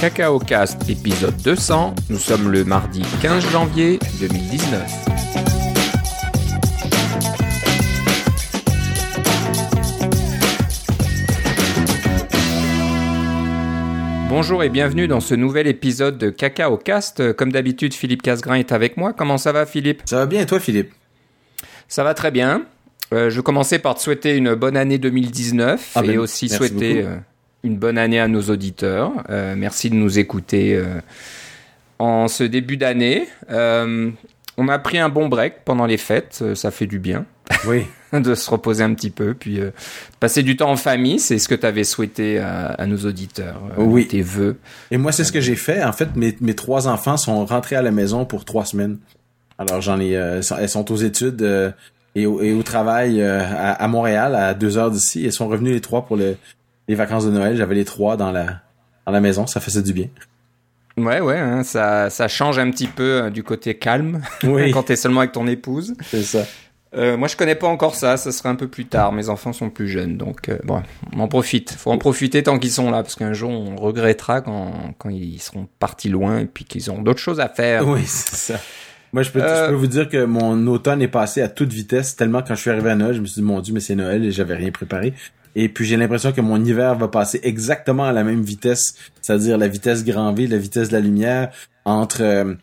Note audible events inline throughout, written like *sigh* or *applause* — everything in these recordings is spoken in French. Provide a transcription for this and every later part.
Cacao Cast épisode 200. Nous sommes le mardi 15 janvier 2019. Bonjour et bienvenue dans ce nouvel épisode de Cacao Cast. Comme d'habitude, Philippe Casgrain est avec moi. Comment ça va, Philippe? Ça va bien et toi, Philippe? Ça va très bien. Euh, je vais commencer par te souhaiter une bonne année 2019 Ah et ben, aussi souhaiter euh, une bonne année à nos auditeurs. Euh, merci de nous écouter euh, en ce début d'année. Euh, on a pris un bon break pendant les fêtes, euh, ça fait du bien Oui. *laughs* de se reposer un petit peu, puis euh, passer du temps en famille, c'est ce que tu avais souhaité à, à nos auditeurs, euh, Oui. tes vœux. Et moi, c'est ce que j'ai fait. En fait, mes, mes trois enfants sont rentrés à la maison pour trois semaines. Alors, j'en ai, euh, elles sont aux études euh, et, au, et au travail euh, à, à Montréal, à deux heures d'ici. Elles sont revenus les trois pour le- les vacances de Noël. J'avais les trois dans la, dans la maison. Ça faisait du bien. Ouais, ouais, hein, ça, ça change un petit peu euh, du côté calme *laughs* Oui. quand t'es seulement avec ton épouse. C'est ça. Euh, moi, je connais pas encore ça. Ça sera un peu plus tard. Mes enfants sont plus jeunes, donc euh, bon, on en profite. Faut en profiter tant qu'ils sont là, parce qu'un jour, on regrettera quand, quand ils seront partis loin et puis qu'ils auront d'autres choses à faire. Oui, c'est ça. Moi, je peux, Euh, je peux vous dire que mon automne est passé à toute vitesse, tellement quand je suis arrivé à Noël, je me suis dit, mon Dieu, mais c'est Noël et j'avais rien préparé. Et puis, j'ai l'impression que mon hiver va passer exactement à la même vitesse, c'est-à-dire la vitesse grand V, la vitesse de la lumière, entre, euh,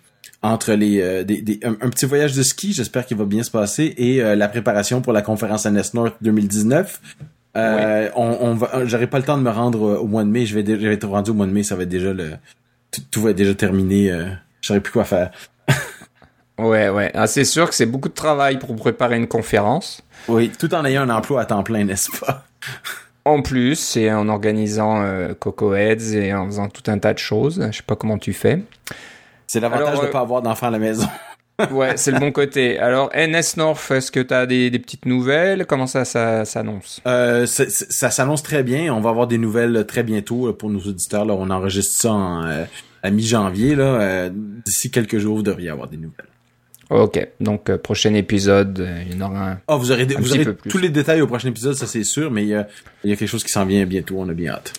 entre les, euh, des, des- un, un petit voyage de ski, j'espère qu'il va bien se passer, et euh, la préparation pour la conférence NS North 2019. Euh, on, on va, j'aurai pas le temps de me rendre au mois de mai, je vais, dé- je vais être rendu au mois de mai, ça va être déjà le, tout, tout va être déjà terminé, euh, je saurais plus quoi faire. *laughs* Ouais, ouais. Ah, c'est sûr que c'est beaucoup de travail pour préparer une conférence. Oui, tout en ayant un emploi à temps plein, n'est-ce pas? En plus, et en organisant euh, Coco Heads et en faisant tout un tas de choses. Je sais pas comment tu fais. C'est l'avantage de euh, pas avoir d'enfants à la maison. *laughs* Ouais, c'est le bon côté. Alors, NS North, est-ce que tu as des, des petites nouvelles? Comment ça, ça s'annonce? Euh, ça s'annonce très bien. On va avoir des nouvelles très bientôt pour nos auditeurs. Là, on enregistre ça en, euh, à mi-janvier. Là, d'ici quelques jours, vous devriez avoir des nouvelles. Ok, donc euh, prochain épisode, euh, il y en aura un. Ah, vous aurez, vous aurez tous les détails au prochain épisode, ça c'est sûr. Mais il y a, il y a quelque chose qui s'en vient bientôt. On a bien hâte.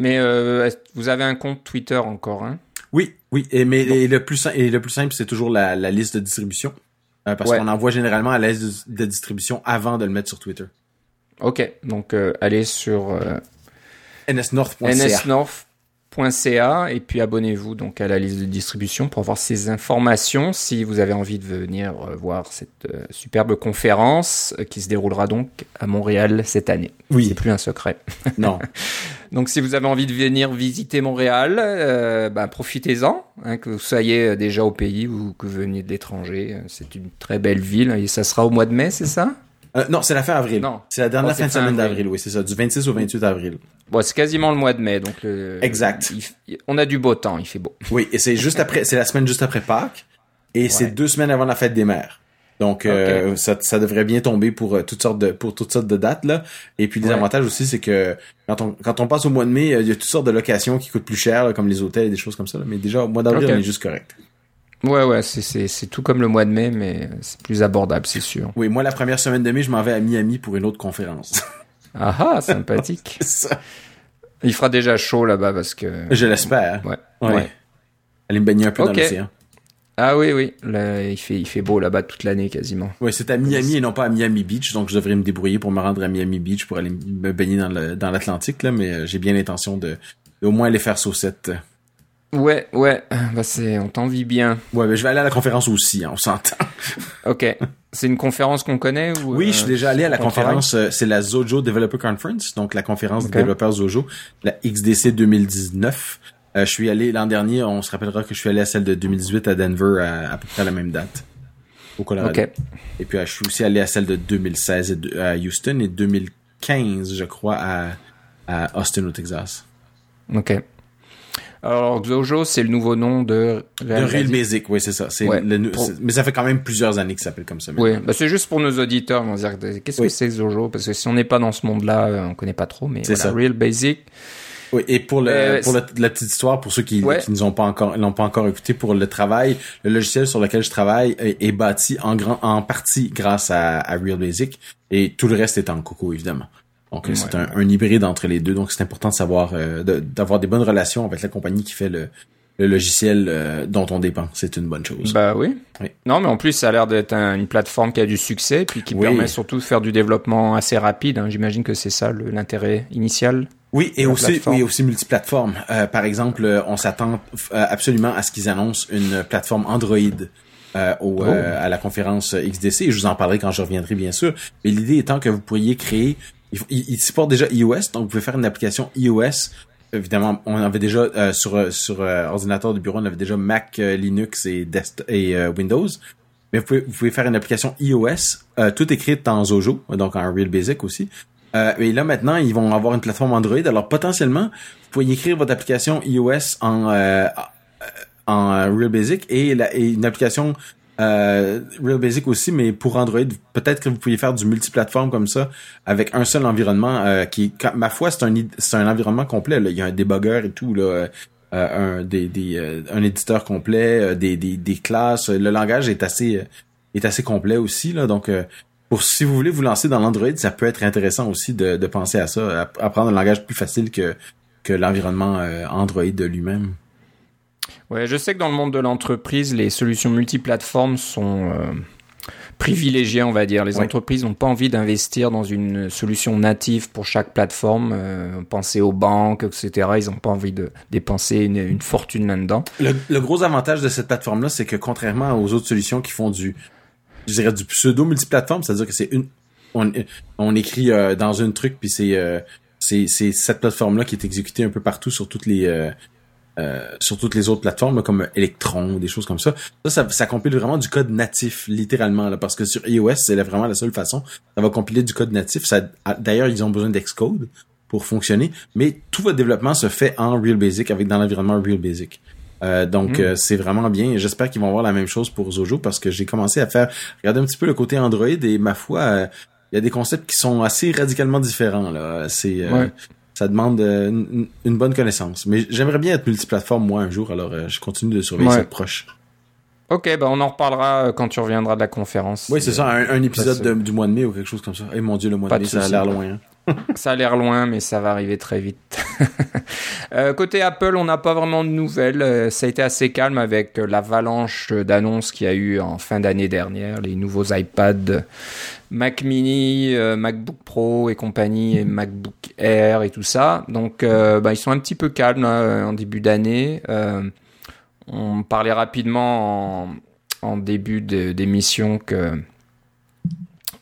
Mais euh, vous avez un compte Twitter encore, hein? Oui, oui. Et mais et le plus et le plus simple, c'est toujours la, la liste de distribution. Euh, parce Ouais. qu'on envoie généralement à la liste de, de distribution avant de le mettre sur Twitter. Ok, donc euh, allez sur euh, nsnorth.ca. nsnorth.ca et puis abonnez-vous donc à la liste de distribution pour avoir ces informations si vous avez envie de venir euh, voir cette euh, superbe conférence euh, qui se déroulera donc à Montréal cette année. Oui. C'est plus un secret. Non. Donc si vous avez envie de venir visiter Montréal, euh, bah, profitez-en, hein, que vous soyez euh, déjà au pays ou que vous veniez de l'étranger. Euh, C'est une très belle ville et ça sera au mois de mai, c'est ça Euh, non, c'est la fin avril. Non. C'est la dernière Oh, fin de semaine avril. d'avril, oui, c'est ça, du 26 au 28 avril. Bon, c'est quasiment le mois de mai, donc le- Exact. il f- on a du beau temps, il fait beau. Oui, et c'est juste après, c'est la semaine juste après Pâques, et c'est deux semaines avant la fête des mères. Donc euh, ça, ça devrait bien tomber pour euh, toutes sortes de pour toutes sortes de dates là. Et puis les Ouais. avantages aussi, c'est que quand on quand on passe au mois de mai, euh, il y a toutes sortes de locations qui coûtent plus cher, là, comme les hôtels et des choses comme ça. là. Mais déjà au mois d'avril, Ok. on est juste correct. Ouais, ouais, c'est- tout comme le mois de mai, mais c'est plus abordable, c'est sûr. Oui, moi la première semaine de mai, je m'en vais à Miami pour une autre conférence. Ah ah, sympathique. *laughs* Ça, Il fera déjà chaud là-bas parce que. je l'espère. Ouais. Ouais. ouais. Aller me baigner un peu Ok. dans l'océan. Ah oui, oui. Là, il fait, il fait beau là-bas toute l'année quasiment. Oui, c'est à Miami et non pas à Miami Beach, donc je devrais me débrouiller pour me rendre à Miami Beach pour aller me baigner dans le dans l'Atlantique là, mais euh, j'ai bien l'intention de, de au moins aller faire saucette. Ouais, ouais. Bah c'est, on t'envie bien. Ouais, mais je vais aller à la conférence aussi, hein, on s'entend. Ok. C'est une conférence qu'on connaît ou Oui, euh, je suis déjà allé à la travaille conférence, euh, c'est la Zojo Developer Conference, donc la conférence des développeurs Zojo, la XDC 2019. Euh, je suis allé l'an dernier, on se rappellera que je suis allé à celle de 2018 à Denver à, à peu près à la même date, au Colorado. Ok. Et puis euh, je suis aussi allé à celle de 2016 et de- à Houston et 2015, je crois, à, à Austin au Texas. Ok. Alors Xojo, c'est le nouveau nom de De Real Real Basic. Basic, oui, c'est ça. Ouais. le Pour- Mais ça fait quand même plusieurs années que ça s'appelle comme ça. Oui, bah c'est juste pour nos auditeurs, on va dire qu'est-ce Oui. que c'est Xojo parce que si on n'est pas dans ce monde-là, euh, on connaît pas trop mais C'est voilà, ça. Real Basic. Oui, et pour le Euh, pour la petite histoire, pour ceux qui Ouais. qui nous ont pas encore l'ont pas encore écouté, pour le travail, le logiciel sur lequel je travaille est, est bâti en grand en partie grâce à, à Real Basic et tout le reste est en Coco évidemment. Donc c'est un, un, hybride entre les deux. Donc c'est important de savoir d'avoir des bonnes relations avec la compagnie qui fait le, le logiciel dont on dépend. C'est une bonne chose. Bah oui. Non, mais en plus, ça a l'air d'être une plateforme qui a du succès, puis qui permet surtout de faire du développement assez rapide. Hein. J'imagine que c'est ça l'intérêt initial. Oui, et aussi, oui, aussi multiplateforme. Euh, par exemple, euh, on s'attend euh, absolument à ce qu'ils annoncent une plateforme Android euh, au, oh. à la conférence XDC. Et je vous en parlerai quand je reviendrai, bien sûr. Mais l'idée étant que vous pourriez créer... Il, il, supporte déjà iOS, donc vous pouvez faire une application iOS. Évidemment, on avait déjà sur sur ordinateur de bureau, on avait déjà Mac, Linux et, et Windows. Mais vous pouvez, vous pouvez faire une application iOS, tout écrite en Zojo, donc en Real Basic aussi. Euh, et là maintenant, ils vont avoir une plateforme Android. Alors potentiellement, vous pouvez écrire votre application iOS en euh, en Real Basic et, la, et une application euh, Real Basic aussi, mais pour Android, peut-être que vous pouvez faire du multiplateforme comme ça avec un seul environnement euh, qui, ma foi, c'est un c'est un environnement complet. Là. Il y a un débugger et tout là. Euh, un des, euh, un éditeur complet, des, des, classes. Le langage est assez est assez complet aussi. Donc si vous voulez vous lancer dans l'Android, ça peut être intéressant aussi de, penser à ça, apprendre un langage plus facile que, que l'environnement euh, Android lui-même. Ouais, je sais que dans le monde de l'entreprise, les solutions multiplateformes sont euh, privilégiées, on va dire. Les entreprises n'ont pas envie d'investir dans une solution native pour chaque plateforme. Euh, penser aux banques, etc. Ils n'ont pas envie de dépenser une, une fortune là-dedans. Le, le, gros avantage de cette plateforme-là, c'est que contrairement aux autres solutions qui font du je dirais du pseudo multiplateforme, c'est-à-dire que c'est une on, on écrit euh, dans une truc puis c'est euh, c'est c'est cette plateforme là qui est exécutée un peu partout sur toutes les euh, euh sur toutes les autres plateformes comme Electron des choses comme ça. Ça, ça, ça compile vraiment du code natif littéralement là parce que sur iOS c'est vraiment la seule façon. Ça va compiler du code natif. Ça d'ailleurs ils ont besoin d'Xcode pour fonctionner, mais tout votre développement se fait en Real Basic avec dans l'environnement Real Basic. Euh, donc hmm. euh, c'est vraiment bien. J'espère qu'ils vont avoir la même chose pour Zojo parce que j'ai commencé à faire regarder un petit peu le côté Android et ma foi, il y a des concepts qui sont assez radicalement différents là. C'est ça demande une, bonne connaissance. Mais j'aimerais bien être multiplateforme moi un jour, alors je continue de surveiller ça proche. Ok, bah on en reparlera quand tu reviendras de la conférence. Oui, c'est ça, un, épisode du mois de mai ou quelque chose comme ça. Eh mon dieu, le mois de mai, ça a l'air loin. Hein. *laughs* ça a l'air loin, mais ça va arriver très vite. *laughs* Euh, côté Apple, on n'a pas vraiment de nouvelles. Euh, ça a été assez calme avec l'avalanche d'annonces qu'il y a eu en fin d'année dernière, les nouveaux iPad, Mac Mini, euh, MacBook Pro et compagnie, et MacBook Air et tout ça. Donc, bah, ils sont un petit peu calmes en début d'année. on parlait rapidement en, début d'émission que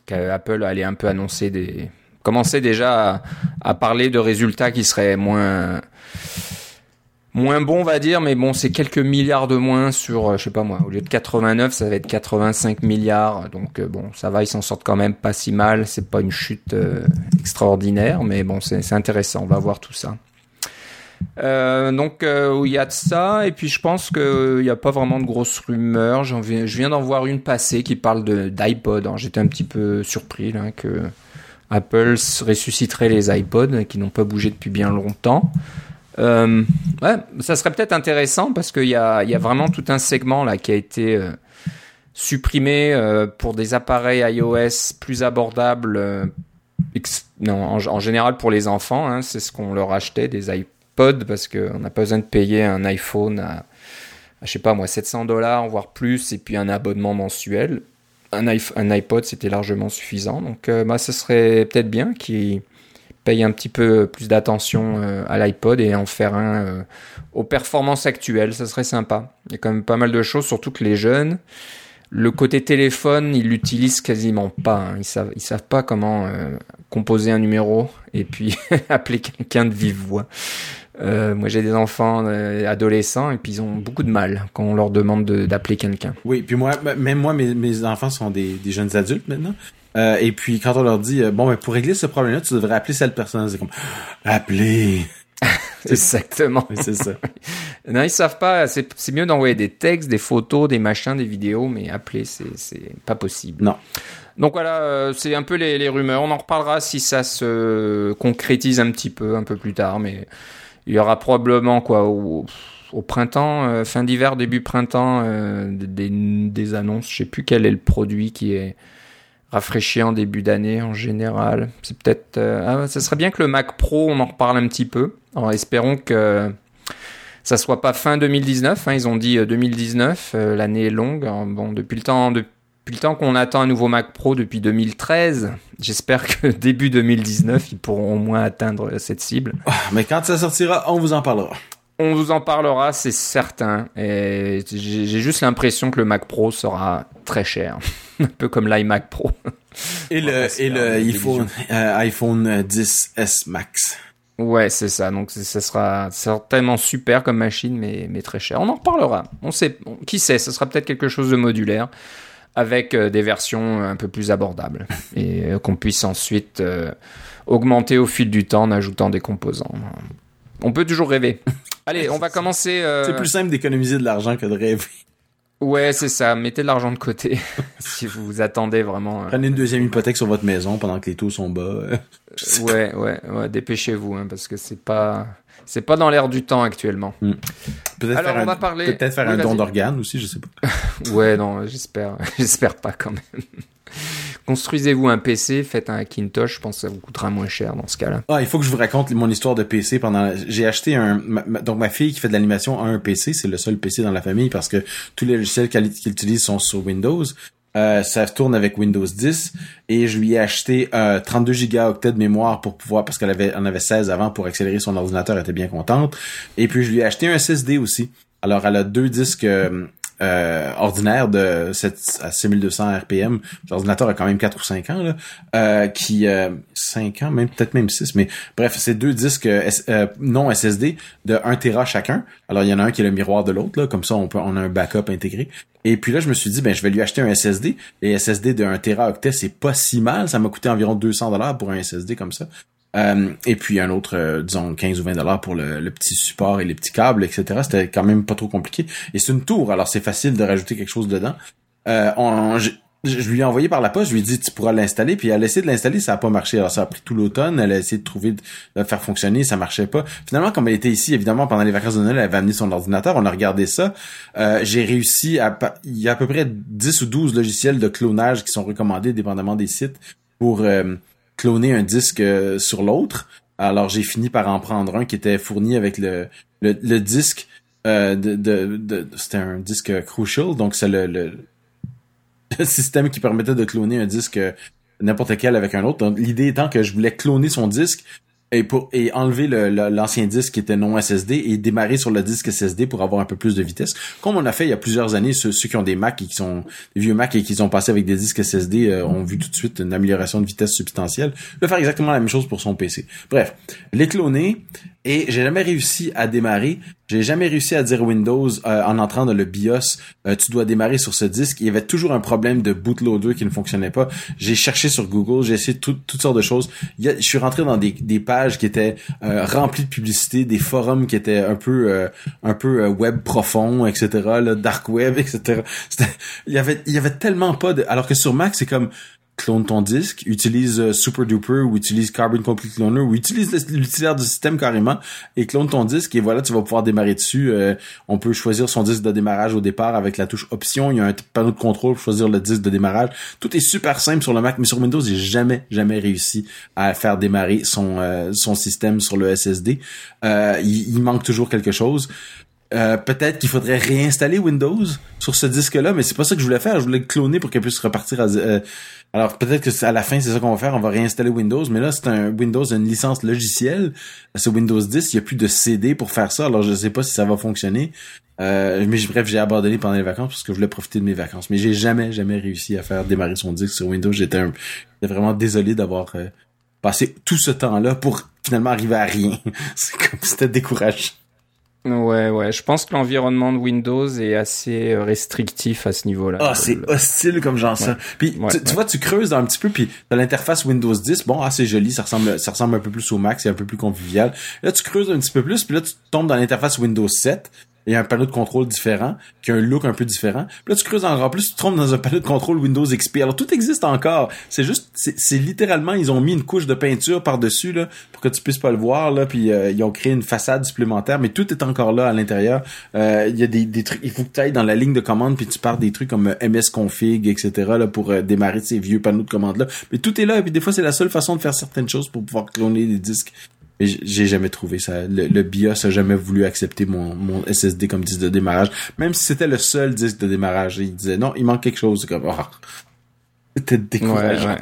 qu'Apple allait un peu annoncer des commençait déjà à, parler de résultats qui seraient moins moins bons, on va dire, mais bon, c'est quelques milliards de moins sur, euh, je sais pas moi, au lieu de 89, ça va être 85 milliards, donc euh, bon, ça va, ils s'en sortent quand même pas si mal, c'est pas une chute euh, extraordinaire, mais bon, c'est intéressant, on va voir tout ça. donc il y a de ça et puis je pense qu'il n'y a pas vraiment de grosses rumeurs. Je viens d'en voir une passer qui parle d'iPod. J'étais un petit peu surpris là que Apple ressusciterait les iPods qui n'ont pas bougé depuis bien longtemps. Euh, ouais, ça serait peut-être intéressant parce qu'il y a, vraiment tout un segment là qui a été euh, supprimé euh, pour des appareils iOS plus abordables. Non, en, général pour les enfants, hein, c'est ce qu'on leur achetait des iPods parce qu'on n'a pas besoin de payer un iPhone à, à je sais pas moi 700 dollars voire plus et puis un abonnement mensuel un, iPod, c'était largement suffisant. Donc, euh, bah, ce serait peut-être bien qu'ils payent un petit peu plus d'attention euh, à l'iPod et en faire un euh, aux performances actuelles. Ça serait sympa. Il y a quand même pas mal de choses, surtout que les jeunes, le côté téléphone, ils l'utilisent quasiment pas. Hein. Ils savent, ils savent pas comment composer un numéro et puis *laughs* appeler quelqu'un de vive voix. Euh, moi, j'ai des enfants euh, adolescents et puis ils ont beaucoup de mal quand on leur demande d'appeler quelqu'un. Oui, puis moi, même moi, mes, mes enfants sont des, des, jeunes adultes maintenant. Euh, et puis quand on leur dit euh, bon, mais pour régler ce problème-là, tu devrais appeler cette personne, c'est comme appeler. *laughs* Exactement. c'est ça. non, ils savent pas. C'est mieux d'envoyer des textes, des photos, des machins, des vidéos, mais appeler, c'est pas possible. Non. Donc voilà, euh, c'est un peu les, les, rumeurs. On en reparlera si ça se concrétise un petit peu, un peu plus tard, mais il y aura probablement quoi au, printemps, euh, fin d'hiver, début printemps, euh, des, des, annonces. Je sais plus quel est le produit qui est rafraîchi en début d'année en général. C'est peut-être. Ah, ça serait bien que le Mac Pro, on en reparle un petit peu. Alors, espérons que ça soit pas fin 2019. Hein, ils ont dit 2019. Euh, euh, l'année est longue. bon, depuis le temps, depuis le temps qu'on attend un nouveau Mac Pro depuis 2013, j'espère que *laughs* début 2019, ils pourront au moins atteindre cette cible. Ah, mais quand ça sortira, on vous en parlera. On vous en parlera, c'est certain. Et j'ai juste l'impression que le Mac Pro sera très cher. *laughs* un peu comme l'iMac Pro. Et le, et le iPhone, euh, iPhone 10s Max. Ouais, c'est ça. Donc, ça sera certainement super comme machine, mais, mais très cher. On en reparlera. On sait, qui sait, ce sera peut-être quelque chose de modulaire avec euh, des versions un peu plus abordables *laughs* et euh, qu'on puisse ensuite augmenter au fil du temps en ajoutant des composants. On peut toujours rêver. *laughs* Allez, on va commencer. C'est plus simple d'économiser de l'argent que de rêver. Ouais, c'est ça. Mettez de l'argent de côté *laughs* si vous vous attendez vraiment. Euh. Prenez une deuxième hypothèque sur votre maison pendant que les taux sont bas. *laughs* Ouais, ouais, ouais. Dépêchez-vous hein, parce que c'est pas, c'est pas dans l'air du temps actuellement. Hmm. Peut-être faire, on un, va parler... peut faire un don d'organes aussi, je sais pas. *laughs* ouais, non, j'espère, j'espère pas quand même. Construisez-vous un PC, faites un Hackintosh, je pense que ça vous coûtera moins cher dans ce cas-là. Ah, il faut que je vous raconte mon histoire de PC pendant. J'ai acheté un. Donc ma fille qui fait de l'animation a un PC, c'est le seul PC dans la famille parce que tous les logiciels qu'elle utilise sont sur Windows. Euh, ça tourne avec Windows 10 et je lui ai acheté euh, 32 gigaoctets de mémoire pour pouvoir parce qu'elle avait en avait 16 avant pour accélérer son ordinateur, elle était bien contente. Et puis je lui ai acheté un SSD aussi. Alors elle a deux disques euh, euh, ordinaire de 7 à 6200 RPM. L'ordinateur a quand même 4 ou 5 ans, euh, qui... Euh, 5 ans, même peut-être même 6, mais bref, c'est deux disques euh, non SSD de 1 Tera chacun. Alors, il y en a un qui est le miroir de l'autre, comme ça, on peut on a un backup intégré. Et puis là, je me suis dit, ben, je vais lui acheter un SSD. Et SSD de 1 Tera octet, c'est pas si mal. Ça m'a coûté environ 200 dollars pour un SSD comme ça. Euh, et puis un autre, euh, disons, 15 ou 20 dollars pour le, petit support et les petits câbles, etc. C'était quand même pas trop compliqué. Et c'est une tour, alors c'est facile de rajouter quelque chose dedans. Euh, je, lui ai envoyé par la poste, je lui ai dit tu pourras l'installer, puis elle a essayé de l'installer, ça a pas marché. Alors ça a pris tout l'automne, elle a essayé de trouver de le faire fonctionner, ça marchait pas. Finalement, comme elle était ici, évidemment, pendant les vacances de Noël, elle avait amené son ordinateur, on a regardé ça. j'ai réussi à il y a à peu près 10 ou 12 logiciels de clonage qui sont recommandés dépendamment des sites pour cloner un disque euh, sur l'autre. Alors j'ai fini par en prendre un qui était fourni avec le, le, disque euh, de, de, c'était un disque Crucial, donc c'est le, le, *laughs* système qui permettait de cloner un disque n'importe quel avec un autre. L'idée étant que je voulais cloner son disque et pour et enlever l'ancien disque qui était non SSD et démarrer sur le disque SSD pour avoir un peu plus de vitesse. Comme on a fait il y a plusieurs années ceux, qui ont des Mac et qui sont des vieux Mac et qui ont passé avec des disques SSD euh, ont vu tout de suite une amélioration de vitesse substantielle. De faire exactement la même chose pour son PC bref les cloner et j'ai jamais réussi à démarrer. J'ai jamais réussi à dire Windows euh, en entrant dans le BIOS, euh, tu dois démarrer sur ce disque. Il y avait toujours un problème de bootloader qui ne fonctionnait pas. J'ai cherché sur Google, j'ai essayé toutes sortes de choses. je suis rentré dans des, des pages qui étaient euh, remplies de publicité, des forums qui étaient un peu un peu web profond, etc. Là, dark web, etc. Il y avait il y avait tellement pas de. Alors que sur Mac c'est comme clone ton disque, utilise euh, Super Duper ou utilise Carbon Complete Cloner ou utilise l'utilitaire du système carrément et clone ton disque et voilà, tu vas pouvoir démarrer dessus. Euh, on peut choisir son disque de démarrage au départ avec la touche option. Il y a un panneau de contrôle pour choisir le disque de démarrage. Tout est super simple sur le Mac, mais sur Windows, j'ai jamais, jamais réussi à faire démarrer son, euh, son système sur le SSD. il, manque toujours quelque chose. Peut-être qu'il faudrait réinstaller Windows sur ce disque-là, mais c'est pas ça que je voulais faire. Je voulais cloner pour qu'elle puisse repartir à, alors peut-être que à la fin c'est ça qu'on va faire, on va réinstaller Windows, mais là c'est un Windows une licence logicielle, c'est Windows 10, il y a plus de CD pour faire ça, alors je sais pas si ça va fonctionner. Euh, mais bref, j'ai abandonné pendant les vacances parce que je voulais profiter de mes vacances, mais j'ai jamais jamais réussi à faire démarrer son disque sur Windows. J'étais vraiment désolé d'avoir euh, passé tout ce temps-là pour finalement arriver à rien. *laughs* c'est comme c'était décourageant. Ouais, ouais. Je pense que l'environnement de Windows est assez euh, restrictif à ce niveau-là. Ah, c'est hostile comme genre ça. Puis tu, vois, tu creuses un petit peu, puis t'as l'interface Windows 10. Bon, ah, c'est joli, ça ressemble, ça ressemble un peu plus au Mac, c'est un peu plus convivial. Là, tu creuses un petit peu plus, puis là, tu tombes dans l'interface Windows 7. Il y a un panneau de contrôle différent, qui a un look un peu différent. Puis là, tu creuses encore plus, tu te dans un panneau de contrôle Windows XP. Alors, tout existe encore. C'est juste, c'est littéralement, ils ont mis une couche de peinture par-dessus, là, pour que tu puisses pas le voir, là, puis euh, ils ont créé une façade supplémentaire, mais tout est encore là à l'intérieur. Euh, il y a des, trucs, il faut que tu ailles dans la ligne de commande, puis tu pars des trucs comme euh, msconfig, etc., là, pour démarrer ces vieux panneaux de commande-là. Mais tout est là, et puis des fois, c'est la seule façon de faire certaines choses pour pouvoir cloner des disques. Et j'ai jamais trouvé ça. Le, BIOS a jamais voulu accepter mon, mon SSD comme disque de démarrage. Même si c'était le seul disque de démarrage. Il disait non, il manque quelque chose. Comme, oh, *laughs* c'était décourageant.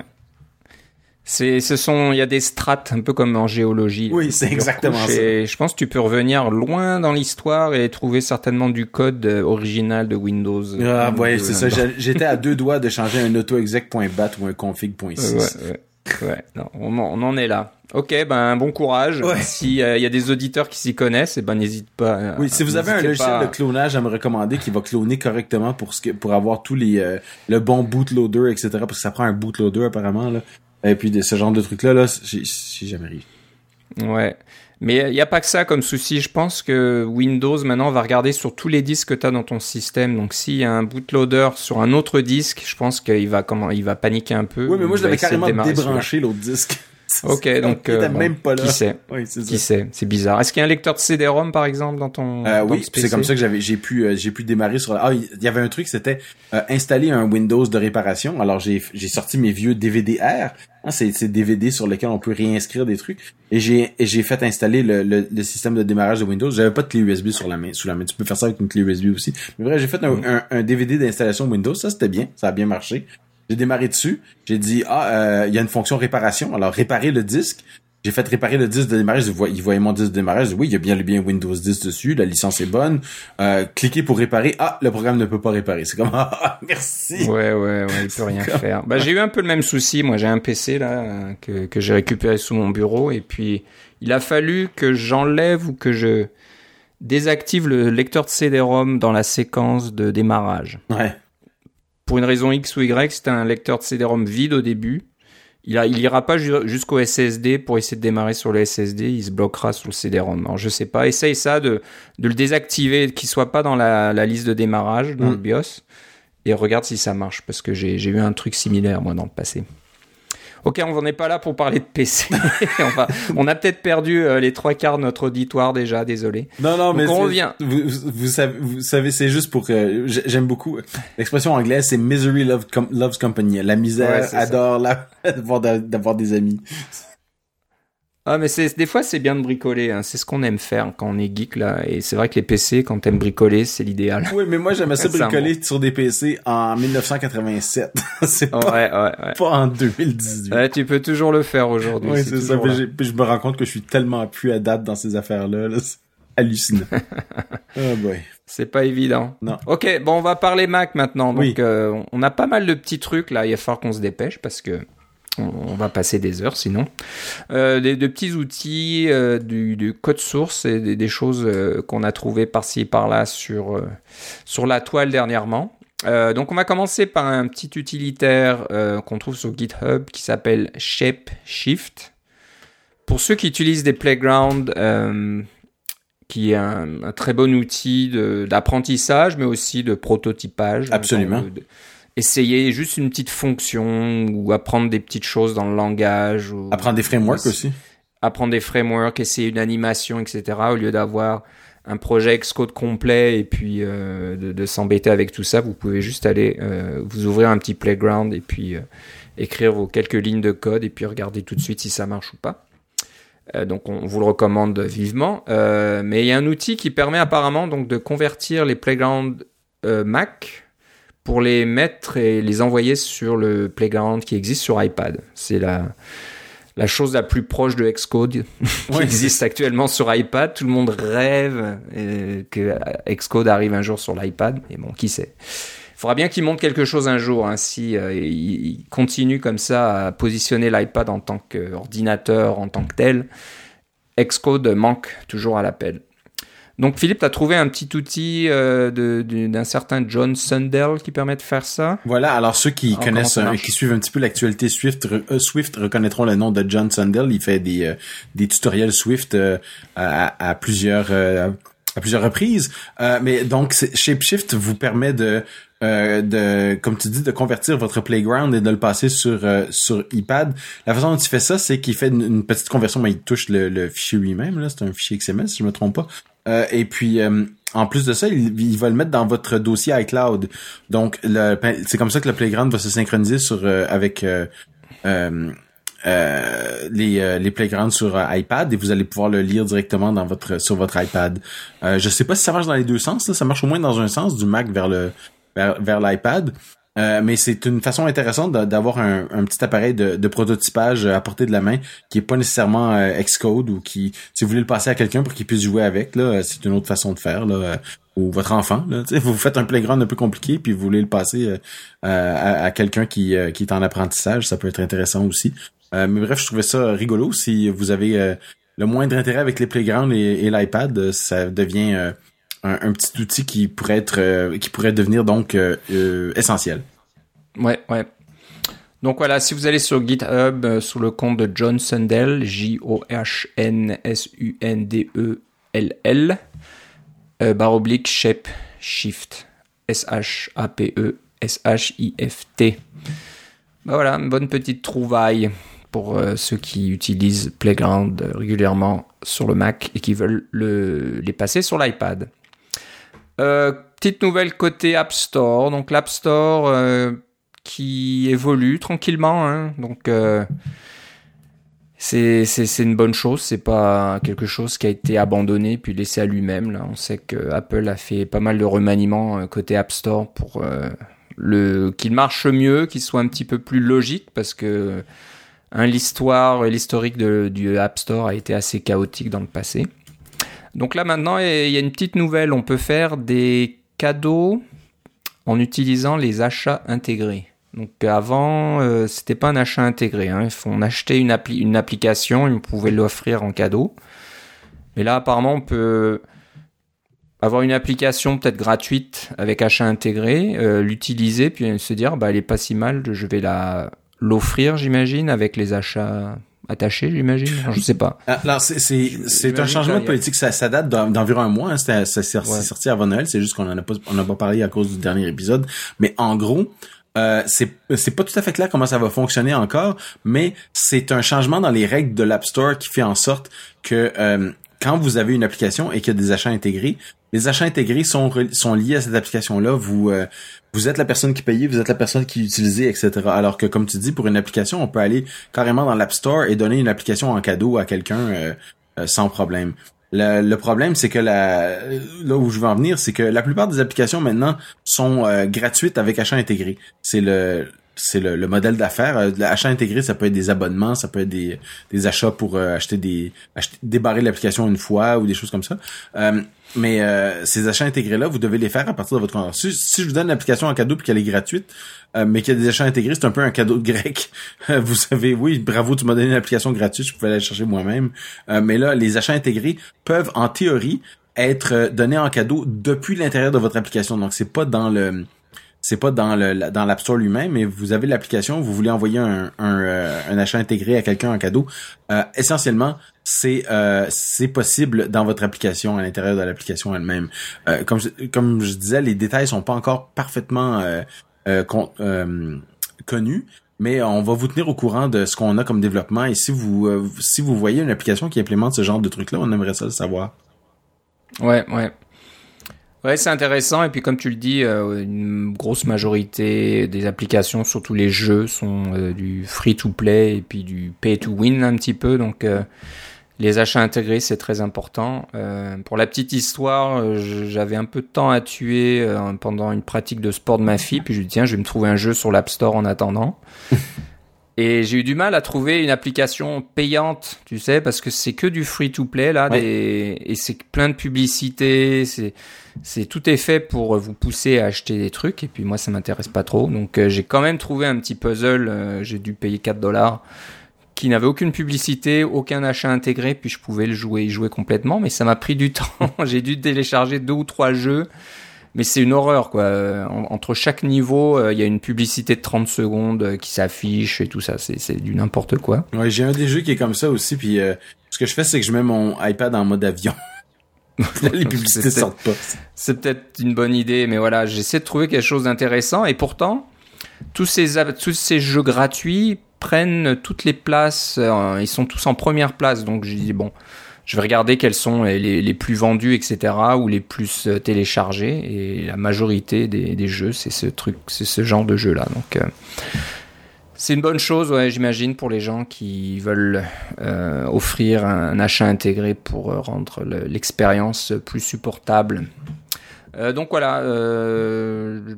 C'est, ce sont, il y a des strates un peu comme en géologie. Oui, c'est exactement ça. Et je pense que tu peux revenir loin dans l'histoire et trouver certainement du code euh, original de Windows. Ah, ouais, c'est ça. J'étais à deux doigts de changer un autoexec.bat ou un config.6. Ouais, ouais. Ouais, non, on, en est là. Ok, ben bon courage. Si il y a des auditeurs qui s'y connaissent, et eh ben n'hésite pas. oui, si vous avez un logiciel de clonage à me recommander qui va cloner correctement pour ce que, pour avoir tous les euh, le bon bootloader, etc. Parce que ça prend un bootloader apparemment là. Et puis de ce genre de trucs là, là, j'ai jamais ri. Ouais. Mais il n'y a pas que ça comme souci. Je pense que Windows maintenant va regarder sur tous les disques que tu as dans ton système. Donc s'il y a un bootloader sur un autre disque, je pense qu'il va comment il va paniquer un peu. Oui, mais moi je l'avais carrément débranché l'autre disque. *laughs* Ok, donc euh, même pas là. Qui sait Qui sait C'est bizarre. Est-ce qu'il y a un lecteur de CD-ROM par exemple dans ton euh, Oui, c'est comme ça que j'avais j'ai pu euh, j'ai pu démarrer sur. Ah, il y avait un truc, c'était euh, installer un Windows de réparation. Alors j'ai j'ai sorti mes vieux DVD-R. Hein, c'est c'est DVD sur lesquels on peut réinscrire des trucs. Et j'ai j'ai fait installer le, le, le, système de démarrage de Windows. J'avais pas de clé USB sur la main sous la main. Tu peux faire ça avec une clé USB aussi. Mais vrai, j'ai fait un, mm. un, un DVD d'installation Windows. Ça c'était bien, ça a bien marché. J'ai démarré dessus. J'ai dit, ah, euh, il y a une fonction réparation. Alors, réparer le disque. J'ai fait réparer le disque de démarrage. Il voyait mon disque de démarrage. Oui, il y a bien le bien Windows 10 dessus. La licence est bonne. Euh, cliquez pour réparer. Ah, le programme ne peut pas réparer. C'est comme, *laughs* ah, merci. Ouais, ouais, ouais, il *laughs* peut rien faire. Bah, j'ai eu un peu le même souci. Moi, j'ai un PC, là, que, que j'ai récupéré sous mon bureau. Et puis, il a fallu que j'enlève ou que je désactive le lecteur de CD-ROM dans la séquence de démarrage. Ouais pour une raison X ou Y, c'est un lecteur de CD-ROM vide au début. Il, a, il ira pas jusqu'au SSD pour essayer de démarrer sur le SSD, il se bloquera sur le CD-ROM. Alors je sais pas, essaye ça de, de le désactiver, qu'il soit pas dans la, la liste de démarrage dans le mm. BIOS, et regarde si ça marche, parce que j'ai eu un truc similaire moi dans le passé. Ok, on n'en est pas là pour parler de PC. *laughs* on, on a peut-être perdu euh, les trois quarts de notre auditoire déjà, désolé. Non, non, mais on revient. Vous, vous, savez, vous savez c'est juste pour que j'aime beaucoup l'expression anglaise, c'est misery loves, company. La misère adore *laughs* d'avoir des amis. Ah mais c'est des fois c'est bien de bricoler, hein. c'est ce qu'on aime faire quand on est geek là. Et c'est vrai que les PC quand t'aimes bricoler c'est l'idéal. Oui mais moi j'aimais *laughs* ça bricoler sur des PC en 1987. *laughs* c'est pas, ouais, ouais, pas en 2018. Ouais, tu peux toujours le faire aujourd'hui. Oui c'est ça. je me rends compte que je suis tellement plus à date dans ces affaires là. C'est hallucinant. oh *laughs* boy. C'est pas évident. Non. Ok, bon, on va parler Mac maintenant. Donc, euh, on a pas mal de petits trucs là. Il va falloir qu'on se dépêche parce que on va passer des heures sinon. Euh, des, de petits outils, euh, du, code source et des, choses euh, qu'on a trouvées par-ci et par-là sur, sur la toile dernièrement. donc on va commencer par un petit utilitaire qu'on trouve sur GitHub qui s'appelle ShapeShift. Pour ceux qui utilisent des playgrounds, qui est un, très bon outil d'apprentissage, mais aussi de prototypage. Absolument essayer juste une petite fonction ou apprendre des petites choses dans le langage. Ou apprendre des frameworks aussi. Apprendre des frameworks, essayer une animation, etc. Au lieu d'avoir un projet Xcode complet et puis euh, de, s'embêter avec tout ça, vous pouvez juste aller euh, vous ouvrir un petit playground et puis euh, écrire vos quelques lignes de code et puis regarder tout de suite si ça marche ou pas. donc on vous le recommande vivement. mais il y a un outil qui permet apparemment donc de convertir les playgrounds Mac pour les mettre et les envoyer sur le Playground qui existe sur iPad. C'est la, la chose la plus proche de Xcode qui *laughs* existe actuellement sur iPad. Tout le monde rêve euh, que Xcode arrive un jour sur l'iPad, mais bon, qui sait. Il faudra bien qu'il monte quelque chose un jour. Hein, si euh, il continue comme ça à positionner l'iPad en tant qu'ordinateur, en tant que tel, Xcode manque toujours à l'appel. Donc Philippe, tu as trouvé un petit outil euh, d'un certain John Sundell qui permet de faire ça? Voilà, alors ceux qui connaissent, euh, qui suivent un petit peu l'actualité Swift, euh, Swift reconnaîtront le nom de John Sundell. Il fait des, des tutoriels Swift à, plusieurs à plusieurs reprises. Euh, mais donc, Shapeshift vous permet de, euh, de, comme tu dis, de convertir votre playground et de le passer sur euh, sur iPad. La façon dont il fait ça, c'est qu'il fait une, petite conversion, mais il touche le, fichier lui-même. Là, c'est un fichier XML, si je me trompe pas. Euh, et puis, en plus de ça, il, va le mettre dans votre dossier iCloud. Donc, c'est comme ça que le playground va se synchroniser sur avec euh, les, euh, les playgrounds sur euh, iPad et vous allez pouvoir le lire directement dans votre sur votre iPad. Euh, je sais pas si ça marche dans les deux sens, ça marche au moins dans un sens du Mac vers le vers, vers l'iPad. Mais c'est une façon intéressante d'avoir un, petit appareil de, prototypage à portée de la main qui est pas nécessairement Xcode ou qui, si vous voulez le passer à quelqu'un pour qu'il puisse jouer avec, là, c'est une autre façon de faire. Là, ou votre enfant. Là, vous faites un playground un peu compliqué puis vous voulez le passer à, quelqu'un qui, est en apprentissage, ça peut être intéressant aussi. Euh, mais bref, je trouvais ça rigolo. Si vous avez euh, le moindre intérêt avec les playgrounds et, l'iPad, euh, ça devient un, petit outil qui pourrait être, qui pourrait devenir donc essentiel. Ouais, ouais. Donc voilà, si vous allez sur GitHub sous le compte de John Sundell, J-O-H-N-S-U-N-D-E-L-L, barre oblique shape shift, S-H-A-P-E, S-H-I-F-T. Bah voilà, une bonne petite trouvaille pour euh, ceux qui utilisent Playground régulièrement sur le Mac et qui veulent le, les passer sur l'iPad. Euh, petite nouvelle côté App Store. Donc l'App Store euh, qui évolue tranquillement. Hein. Donc c'est une bonne chose. C'est pas quelque chose qui a été abandonné puis laissé à lui-même. On sait que Apple a fait pas mal de remaniements côté App Store pour le qu'il marche mieux, qu'il soit un petit peu plus logique parce que Hein, l'histoire, l'historique du App Store a été assez chaotique dans le passé. Donc là maintenant, il y a une petite nouvelle. On peut faire des cadeaux en utilisant les achats intégrés. Donc avant, euh, c'était pas un achat intégré. Hein. On achetait une, appli une application, on pouvait l'offrir en cadeau. Mais là, apparemment, on peut avoir une application peut-être gratuite avec achat intégré, euh, l'utiliser, puis se dire, bah, elle est pas si mal, je vais l'offrir, j'imagine, avec les achats attachés, j'imagine? Je sais pas. Ah, alors, c'est, c'est, c'est un changement de politique. Ça, ça date d'environ un mois. Hein. C'était, sorti avant Noël. C'est juste qu'on en a pas, on a pas parlé à cause du dernier épisode. Mais en gros, euh, c'est c'est pas tout à fait clair comment ça va fonctionner encore, mais c'est un changement dans les règles de l'App Store qui fait en sorte que euh, quand vous avez une application et qu'il y a des achats intégrés, les achats intégrés sont liés à cette application-là. Vous euh, vous êtes la personne qui payait, vous êtes la personne qui utilisait, etc. Alors que, comme tu dis, pour une application, on peut aller carrément dans l'App Store et donner une application en cadeau à quelqu'un euh, euh, sans problème. Le, problème, c'est que la, là où je veux en venir, c'est que la plupart des applications maintenant sont gratuites avec achat intégré. C'est le c'est le, modèle d'affaires. L'achat intégré, ça peut être des abonnements, ça peut être des, achats pour acheter des débarrer l'application une fois ou des choses comme ça. Mais euh, ces achats intégrés-là, vous devez les faire à partir de votre compte. Si, je vous donne l'application en cadeau puis qu'elle est gratuite, euh, mais qu'il y a des achats intégrés, c'est un peu un cadeau de grec. *laughs* vous savez, oui, bravo, tu m'as donné une application gratuite, je pouvais aller chercher moi-même. Euh, mais là, les achats intégrés peuvent, en théorie, être donnés en cadeau depuis l'intérieur de votre application. Donc, c'est pas dans le c'est pas dans le dans l'App Store lui-même, mais vous avez l'application, vous voulez envoyer un, un, achat intégré à quelqu'un en cadeau. essentiellement, c'est euh, c'est possible dans votre application à l'intérieur de l'application elle-même. Euh, comme je, comme je disais, les détails sont pas encore parfaitement euh, euh, connus, mais on va vous tenir au courant de ce qu'on a comme développement. Et si vous si vous voyez une application qui implémente ce genre de truc là, on aimerait ça le savoir. Ouais, ouais. Ouais, c'est intéressant. Et puis, comme tu le dis, une grosse majorité des applications, surtout les jeux, sont du free-to-play et puis du pay-to-win un petit peu. Donc, les achats intégrés, c'est très important. Euh, pour la petite histoire, euh, j'avais un peu de temps à tuer euh, pendant une pratique de sport de ma fille, puis je lui dis tiens, je vais me trouver un jeu sur l'App Store en attendant. *laughs* Et j'ai eu du mal à trouver une application payante, tu sais, parce que c'est que du free-to-play là, et c'est plein de publicités, c'est c'est tout est fait pour vous pousser à acheter des trucs. Et puis moi, ça m'intéresse pas trop, donc j'ai quand même trouvé un petit puzzle. j'ai dû payer 4 dollars qui n'avait aucune publicité, aucun achat intégré, puis je pouvais le jouer, y jouer complètement, mais ça m'a pris du *laughs* temps. J'ai dû télécharger deux ou trois jeux, mais c'est une horreur quoi. entre chaque niveau, euh, il y a une publicité de 30 secondes euh, qui s'affiche et tout ça, c'est du n'importe quoi. Ouais, j'ai un des jeux qui est comme ça aussi, puis euh, ce que je fais, c'est que je mets mon iPad en mode avion. *laughs* les *laughs* publicités sortent pas. C'est peut-être une bonne idée, mais voilà, j'essaie de trouver quelque chose d'intéressant. Et pourtant, tous ces, tous ces jeux gratuits prennent toutes les places. Euh, ils sont tous en première place. Donc, je dis, bon, je vais regarder quels sont les, les, plus vendus, etc., ou les plus euh, téléchargés. Et la majorité des, des jeux, c'est ce truc, c'est ce genre de jeu-là. Donc, euh, c'est une bonne chose, ouais, j'imagine, pour les gens qui veulent euh, offrir un, achat intégré pour rendre l'expérience plus supportable. Donc voilà, je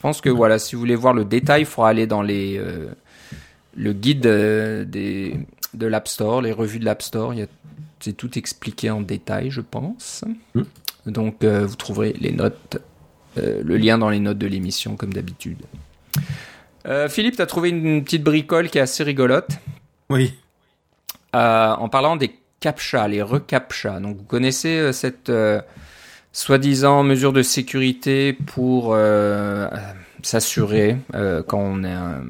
pense que voilà, si vous voulez voir le détail, il faudra aller dans les le guide des, de l'App Store, les revues de l'App Store. C'est tout expliqué en détail, je pense. Mm. Donc vous trouverez les notes, le lien dans les notes de l'émission, comme d'habitude. Euh, Philippe, tu as trouvé une petite bricole qui est assez rigolote. Oui. Euh, en parlant des CAPTCHA, les recaptcha. Donc, vous connaissez euh, cette euh, soi-disant mesure de sécurité pour euh, s'assurer euh, quand on est un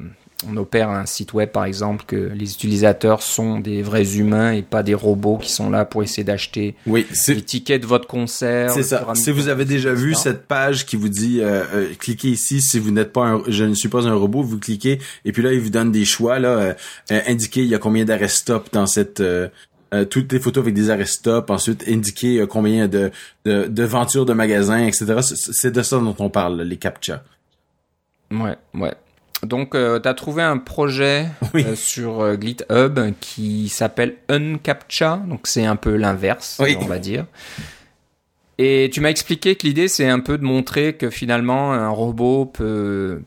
on opère un site web par exemple que les utilisateurs sont des vrais humains et pas des robots qui sont là pour essayer d'acheter oui, les tickets de votre concert. C'est ça. Si vous avez déjà vu cette page qui vous dit euh, euh, cliquez ici si vous n'êtes pas un je ne suis pas un robot, vous cliquez et puis là il vous donne des choix là euh, euh indiquez il y a combien d'arrêts stop dans cette euh, euh, toutes les photos avec des arrêts stop, ensuite indiquer euh, combien de, de, de ventures de magasins, etc. C'est de ça dont on parle, les CAPTCHA. Ouais, ouais. Donc, euh, tu as trouvé un projet oui. euh, sur euh, GitHub qui s'appelle UnCAPTCHA. Donc, c'est un peu l'inverse, oui. on va dire. Et tu m'as expliqué que l'idée, c'est un peu de montrer que finalement, un robot peut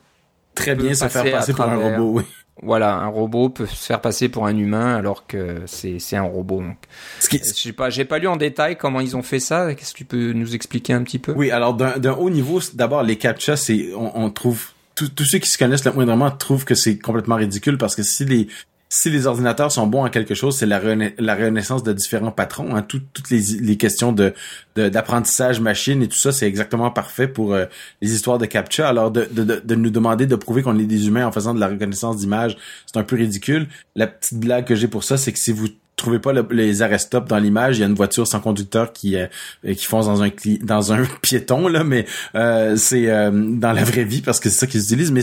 très bien se faire passer pour un robot. Oui. Voilà, un robot peut se faire passer pour un humain alors que c'est c'est un robot. Donc, Ce qui... je sais pas, j'ai pas lu en détail comment ils ont fait ça. Qu'est-ce que tu peux nous expliquer un petit peu? Oui, alors d'un haut niveau, d'abord les captcha, c'est on, on trouve tous ceux qui se connaissent le moindrement trouvent que c'est complètement ridicule parce que si les si les ordinateurs sont bons en quelque chose, c'est la, rena la renaissance de différents patrons. Hein. Tout, toutes les, questions de d'apprentissage machine et tout ça, c'est exactement parfait pour euh, les histoires de captcha. Alors de, de, de, nous demander de prouver qu'on est des humains en faisant de la reconnaissance d'image, c'est un peu ridicule. La petite blague que j'ai pour ça, c'est que si vous trouvez pas le, les arrêts stop dans l'image, il y a une voiture sans conducteur qui euh, qui fonce dans un dans un *laughs* piéton là, mais euh, c'est euh, dans la vraie vie parce que c'est ça qu'ils utilisent. Mais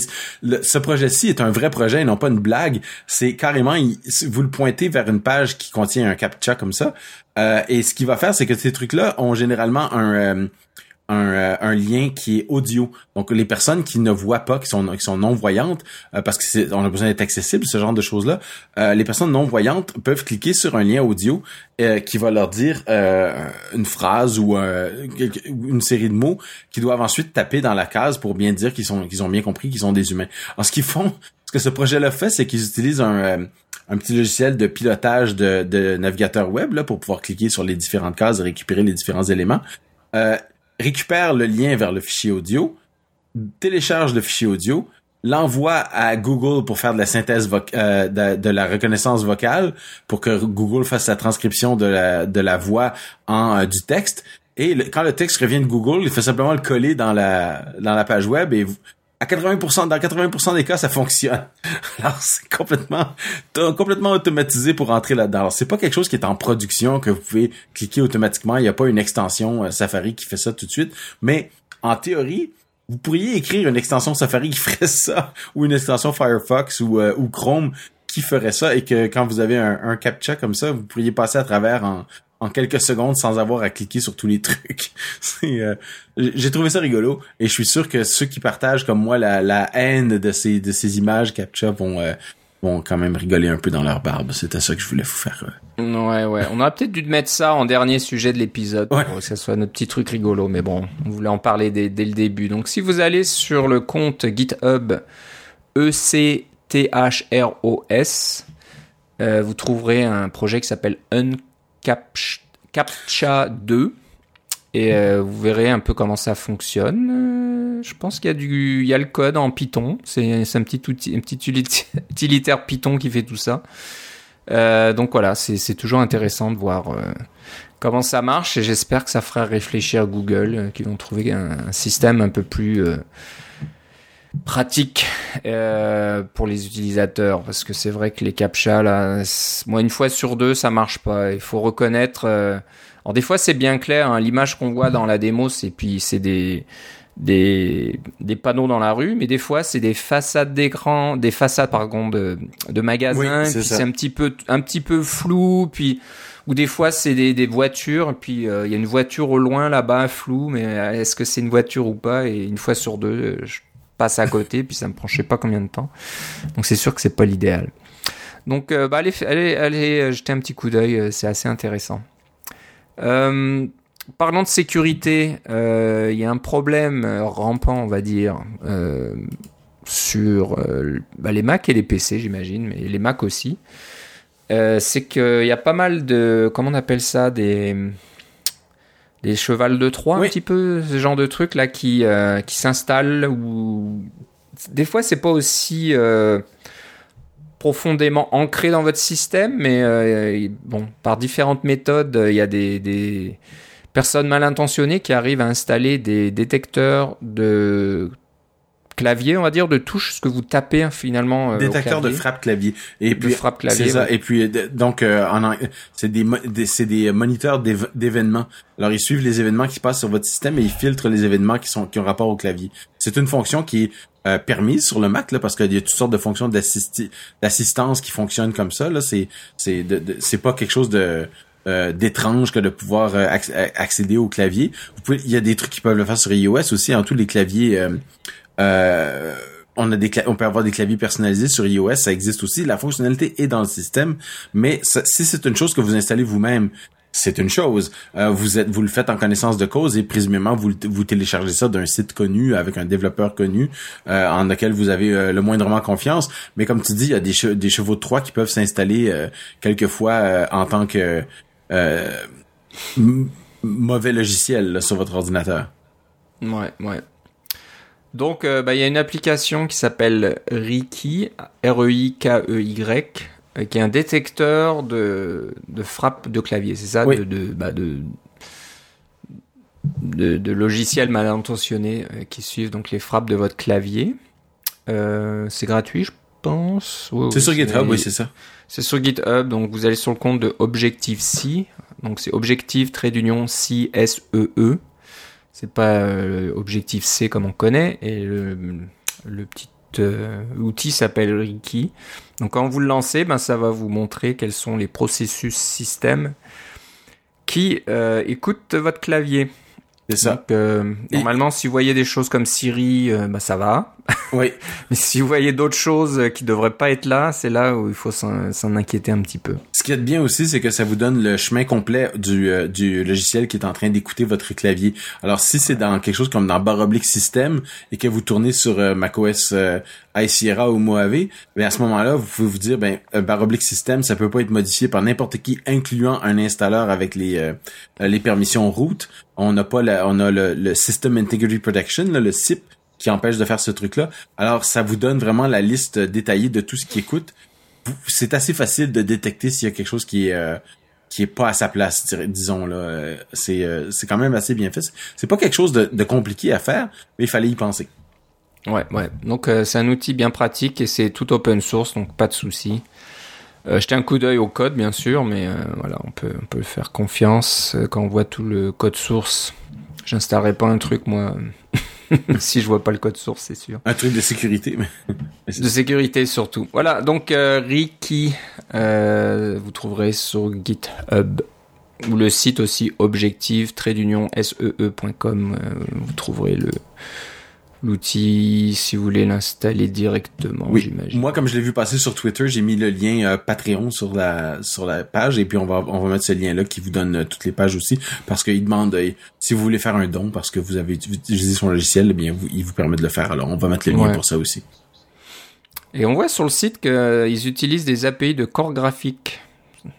ce projet-ci est un vrai projet et non pas une blague. C'est carrément vous le pointez vers une page qui contient un captcha comme ça. Euh, et ce qu'il va faire, c'est que ces trucs-là ont généralement un un, euh, un, lien qui est audio. Donc les personnes qui ne voient pas, qui sont qui sont non voyantes, euh, parce que c'est on a besoin d'être accessible, ce genre de choses là. Euh, les personnes non voyantes peuvent cliquer sur un lien audio euh, qui va leur dire euh, une phrase ou une série de mots qu'ils doivent ensuite taper dans la case pour bien dire qu'ils sont qu'ils ont bien compris qu'ils sont des humains. Alors ce qu'ils font, ce que ce projet-là fait, c'est qu'ils utilisent un un petit logiciel de pilotage de, de navigateur web là pour pouvoir cliquer sur les différentes cases et récupérer les différents éléments. Euh, récupère le lien vers le fichier audio, télécharge le fichier audio, l'envoie à Google pour faire de la synthèse euh, de, la reconnaissance vocale pour que Google fasse la transcription de la, de la voix en euh, du texte. Et quand le texte revient de Google, il fait simplement le coller dans la dans la page web et à 80%, dans 80% des cas, ça fonctionne. *laughs* Alors, c'est complètement, complètement automatisé pour entrer là-dedans. C'est pas quelque chose qui est en production, que vous pouvez cliquer automatiquement. Il n'y a pas une extension euh, Safari qui fait ça tout de suite. Mais, en théorie, vous pourriez écrire une extension Safari qui *laughs* ferait ça, ou une extension Firefox ou, euh, ou Chrome qui ferait ça, et que quand vous avez un, un captcha comme ça, vous pourriez passer à travers en, en quelques secondes sans avoir à cliquer sur tous les *laughs* trucs. euh, j'ai trouvé ça rigolo et je suis sûr que ceux qui partagent comme moi la, la haine de ces de ces images captcha vont euh, vont quand même rigoler un peu dans leur barbe. C'était ça que je voulais vous faire. Euh. Ouais ouais, on aurait peut-être dû mettre ça en dernier sujet de l'épisode ouais. pour que ça soit notre petit truc rigolo mais bon, on voulait en parler dès, dès le début. Donc si vous allez sur le compte GitHub E C T H R O S euh, vous trouverez un projet qui s'appelle Un CAPTCHA 2 et euh, vous verrez un peu comment ça fonctionne. Euh, je pense qu'il y a du, il y a le code en Python. C'est un petit outil, un petit *laughs* utilitaire Python qui fait tout ça. Euh, donc voilà, c'est toujours intéressant de voir comment ça marche et j'espère que ça fera réfléchir Google, euh, qui vont trouver un, système un peu plus pratique euh, pour les utilisateurs parce que c'est vrai que les captcha là, moi une fois sur deux ça marche pas. Il faut reconnaître. Euh... Alors des fois c'est bien clair, hein, l'image qu'on voit dans la démo, c'est puis c'est des des, des panneaux dans la rue, mais des fois c'est des façades d'écran, des façades pardon de, de magasins, puis c'est un petit peu un petit peu flou, puis ou des fois c'est des, des voitures, puis euh, il y a une voiture au loin là-bas flou, mais est-ce que c'est une voiture ou pas Et une fois sur deux, je passe à côté, puis ça me prend je sais pas combien de temps. Donc c'est sûr que c'est pas l'idéal. Donc euh, bah, allez, allez, allez euh, jeter un petit coup d'œil, c'est assez intéressant. Euh, parlant de sécurité, il y a un problème rampant, on va dire, sur bah, les Mac et les PC, j'imagine, mais les Mac aussi. c'est qu'il y a pas mal de, comment on appelle ça, des des chevals de Troie, un petit peu, ce genre de trucs là qui, euh, qui s'installent ou des fois c'est pas aussi euh, profondément ancré dans votre système, mais euh, bon, par différentes méthodes, il y a des, des personnes mal intentionnées qui arrivent à installer des détecteurs de clavier, on va dire, de touche, ce que vous tapez hein, finalement. Euh, Détecteur de frappe clavier. Et puis frappe clavier. C'est ça. Et puis donc euh, c'est des, c'est des moniteurs d'événements. Alors ils suivent les événements qui passent sur votre système et ils filtrent les événements qui sont qui ont rapport au clavier. C'est une fonction qui est euh, permise sur le Mac là parce qu'il y a toutes sortes de fonctions d'assistance qui fonctionnent comme ça là. C'est c'est c'est pas quelque chose de euh, d'étrange que de pouvoir accéder au clavier. Vous pouvez, il y a des trucs qui peuvent le faire sur iOS aussi. En tous les claviers, euh, on a des on peut avoir des claviers personnalisés sur iOS, ça existe aussi. La fonctionnalité est dans le système, mais si c'est une chose que vous installez vous-même, c'est une chose. Euh, vous êtes, vous le faites en connaissance de cause et présumément vous, vous téléchargez ça d'un site connu avec un développeur connu euh, en lequel vous avez euh, le moindrement confiance. Mais comme tu dis, il y a des, chevaux de Troie qui peuvent s'installer quelquefois en tant que mauvais logiciel sur votre ordinateur. Ouais, ouais. Donc, euh, bah, il y a une application qui s'appelle Reiki, R-E-I-K-E-Y, euh, qui est un détecteur de, de frappe de clavier. C'est ça, de, de, bah, de, de, logiciels mal intentionnés euh, qui suivent donc les frappes de votre clavier. c'est gratuit, je pense. c'est sur GitHub, oui, c'est ça. C'est sur GitHub, donc vous allez sur le compte de Objective-C. Donc c'est Objective trait d'union C E E. C'est pas euh, objectif C comme on connaît. Et le, petit euh, outil s'appelle Riki. Donc quand vous le lancez, ben, ça va vous montrer quels sont les processus système qui euh, écoutent votre clavier. C'est ça. Normalement, si vous voyez des choses comme Siri, bah ça va. *laughs* Oui. Mais si vous voyez d'autres choses qui devraient pas être là, c'est là où il faut s'en inquiéter un petit peu. Ce qui est bien aussi, c'est que ça vous donne le chemin complet du, euh, du logiciel qui est en train d'écouter votre clavier. Alors, si c'est dans quelque chose comme dans Bar Oblique System et que vous tournez sur macOS High Sierra ou Mojave, ben à ce moment-là, vous pouvez vous dire, ben Bar Oblique System, ça peut pas être modifié par n'importe qui, incluant un installeur avec les les permissions root on n'a pas on a le, System Integrity Protection, le SIP, qui empêche de faire ce truc-là. Alors, ça vous donne vraiment la liste détaillée de tout ce qui écoute. C'est assez facile de détecter s'il y a quelque chose qui est euh, qui est pas à sa place, disons là. C'est euh, c'est quand même assez bien fait. C'est pas quelque chose de, compliqué à faire, mais il fallait y penser. Ouais, ouais. Donc euh, c'est un outil bien pratique et c'est tout open source, donc pas de souci. Euh, jeter un coup d'œil au code, bien sûr, mais euh, voilà, on peut, on peut faire confiance euh, quand on voit tout le code source. J'installerai pas un truc, moi, *laughs* si je vois pas le code source, c'est sûr. Un truc de sécurité, mais... *laughs* de sécurité surtout. Voilà, donc euh, Ricky, vous trouverez sur GitHub ou le site aussi objective d'union see.com. vous trouverez le l'outil si vous voulez l'installer directement, oui. j'imagine. Moi, comme je l'ai vu passer sur Twitter, j'ai mis le lien euh, Patreon sur la sur la page et puis on va on va mettre ce lien-là qui vous donne euh, toutes les pages aussi parce qu'il demande euh, si vous voulez faire un don parce que vous avez utilisé son logiciel, eh bien il vous permet de le faire. Alors on va mettre le lien pour ça aussi. Et on voit sur le site qu'ils utilisent des API de corps graphique.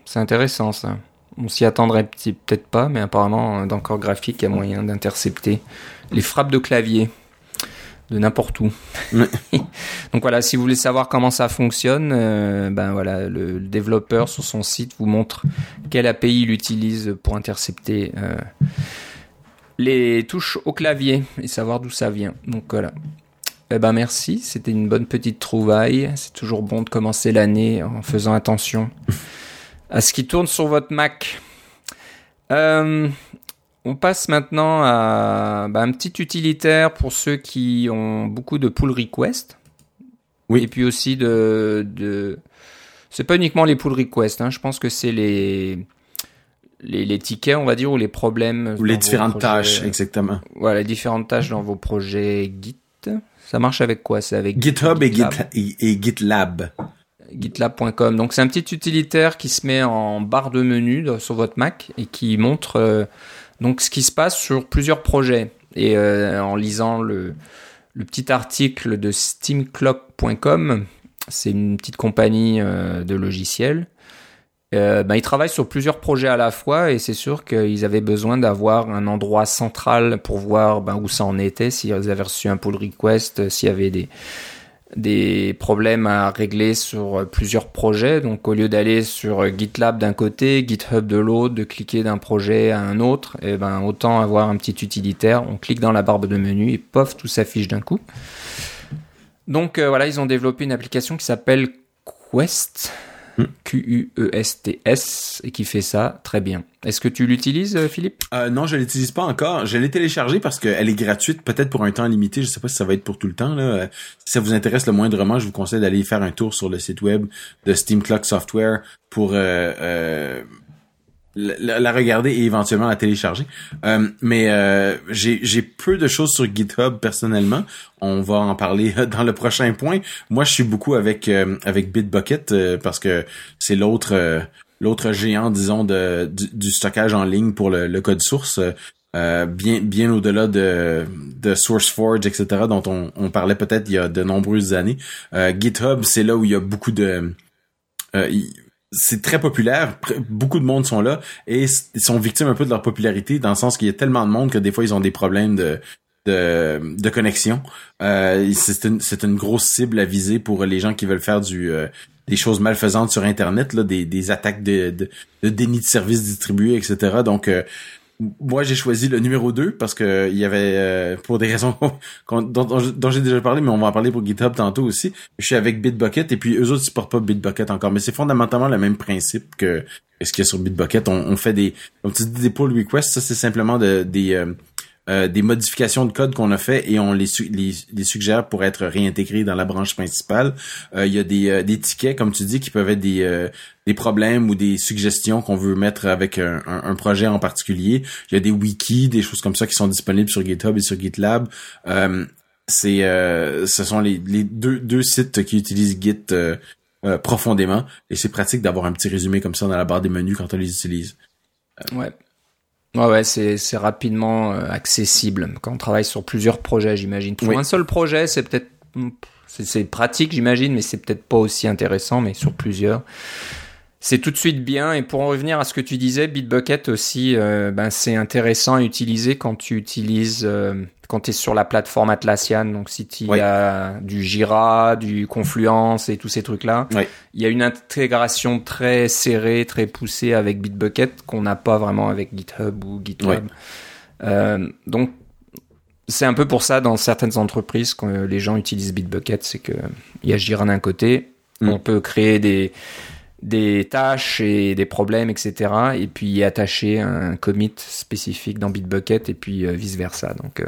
C'est intéressant ça. On s'y attendrait peut-être pas, mais apparemment dans corps graphique, il y a moyen d'intercepter les frappes de clavier de n'importe où. *laughs* Donc voilà, si vous voulez savoir comment ça fonctionne, euh, ben voilà, le, développeur sur son site vous montre quelle API il utilise pour intercepter euh, les touches au clavier et savoir d'où ça vient. Donc voilà. Eh ben merci, c'était une bonne petite trouvaille. C'est toujours bon de commencer l'année en faisant attention à ce qui tourne sur votre Mac. Euh, on passe maintenant à bah, un petit utilitaire pour ceux qui ont beaucoup de pull requests. Oui. Et puis aussi de, de... c'est pas uniquement les pull requests. Hein. Je pense que c'est les... les les tickets, on va dire, ou les problèmes. Ou les différentes projets. tâches, exactement. Voilà, les différentes tâches dans vos projets Git. Ça marche avec quoi? C'est avec GitHub et, GitLab. Git, et, et GitLab. gitlab.com. Donc c'est un petit utilitaire qui se met en barre de menu sur votre Mac et qui montre euh, donc ce qui se passe sur plusieurs projets. Et euh, en lisant le, petit article de steamclock.com, c'est une petite compagnie euh, de logiciels. Euh, ben, ils travaillent sur plusieurs projets à la fois et c'est sûr qu'ils avaient besoin d'avoir un endroit central pour voir ben, où ça en était, s'ils avaient reçu un pull request, s'il y avait des, des problèmes à régler sur euh, plusieurs projets. Donc au lieu d'aller sur euh, GitLab d'un côté, GitHub de l'autre, de cliquer d'un projet à un autre, et ben autant avoir un petit utilitaire. On clique dans la barbe de menu et pof, tout s'affiche d'un coup. Donc euh, voilà, ils ont développé une application qui s'appelle Quest. Q-U-E-S-T-S et qui fait ça très bien. Est-ce que tu l'utilises, euh, Philippe? Euh, non, je l'utilise pas encore. Je l'ai téléchargé parce qu'elle est gratuite, peut-être pour un temps limité. Je sais pas si ça va être pour tout le temps. Si ça vous intéresse le moindrement, je vous conseille d'aller faire un tour sur le site web de Steam Clock Software pour euh, la, la regarder et éventuellement la télécharger. Euh, mais euh, j'ai peu de choses sur GitHub personnellement. On va en parler dans le prochain point. Moi, je suis beaucoup avec euh, avec Bitbucket euh, parce que c'est l'autre euh, l'autre géant, disons, de du, du stockage en ligne pour le, le code source. euh, bien bien au-delà de, de SourceForge, etc., dont on, on parlait peut-être il y a de nombreuses années. Euh, GitHub, c'est là où il y a beaucoup de... euh, c'est très populaire, beaucoup de monde sont là et ils sont victimes un peu de leur popularité dans le sens qu'il y a tellement de monde que des fois ils ont des problèmes de de, de connexion. Euh, c'est une grosse cible à viser pour les gens qui veulent faire du euh, des choses malfaisantes sur internet là, des, des attaques de, de, de déni de services distribués, etc. Donc euh, moi j'ai choisi le numéro 2 parce que il y avait euh, pour des raisons *laughs* dont, j'ai déjà parlé mais on va en parler pour GitHub tantôt aussi. Je suis avec Bitbucket et puis eux autres ils supportent pas Bitbucket encore. Mais c'est fondamentalement le même principe que, ce qu'il y a sur Bitbucket. On, on fait des comme tu dis des pull requests. Ça c'est simplement de, des euh, euh, des modifications de code qu'on a fait et on les, su- les, les suggère pour être réintégrés dans la branche principale. Euh, Il y a des, euh, des tickets, comme tu dis, qui peuvent être des, des problèmes ou des suggestions qu'on veut mettre avec un, un- projet en particulier. Il y a des wikis, des choses comme ça qui sont disponibles sur GitHub et sur GitLab. C'est, euh, ce sont les, les deux, deux sites qui utilisent Git euh, euh, profondément et c'est pratique d'avoir un petit résumé comme ça dans la barre des menus quand on les utilise. Ouais. Ouais, ouais, c'est, c'est rapidement euh, accessible quand on travaille sur plusieurs projets, j'imagine. Pour Oui. un seul projet, c'est peut-être, hmm, c'est pratique, j'imagine, mais c'est peut-être pas aussi intéressant, mais sur plusieurs. C'est tout de suite bien. Et pour en revenir à ce que tu disais, Bitbucket aussi, euh, ben, c'est intéressant à utiliser quand tu utilises, euh, quand tu es sur la plateforme Atlassian. Donc, si tu Oui. as du Jira, du Confluence et tous ces trucs-là, Oui. il y a une intégration très serrée, très poussée avec Bitbucket qu'on n'a pas vraiment avec GitHub ou GitLab. Euh, donc, c'est un peu pour ça dans certaines entreprises quand les gens utilisent Bitbucket, c'est que il y a Jira d'un côté, Mm. on peut créer des des tâches et des problèmes, etc. Et puis y attacher un commit spécifique dans Bitbucket et puis vice versa. Donc euh,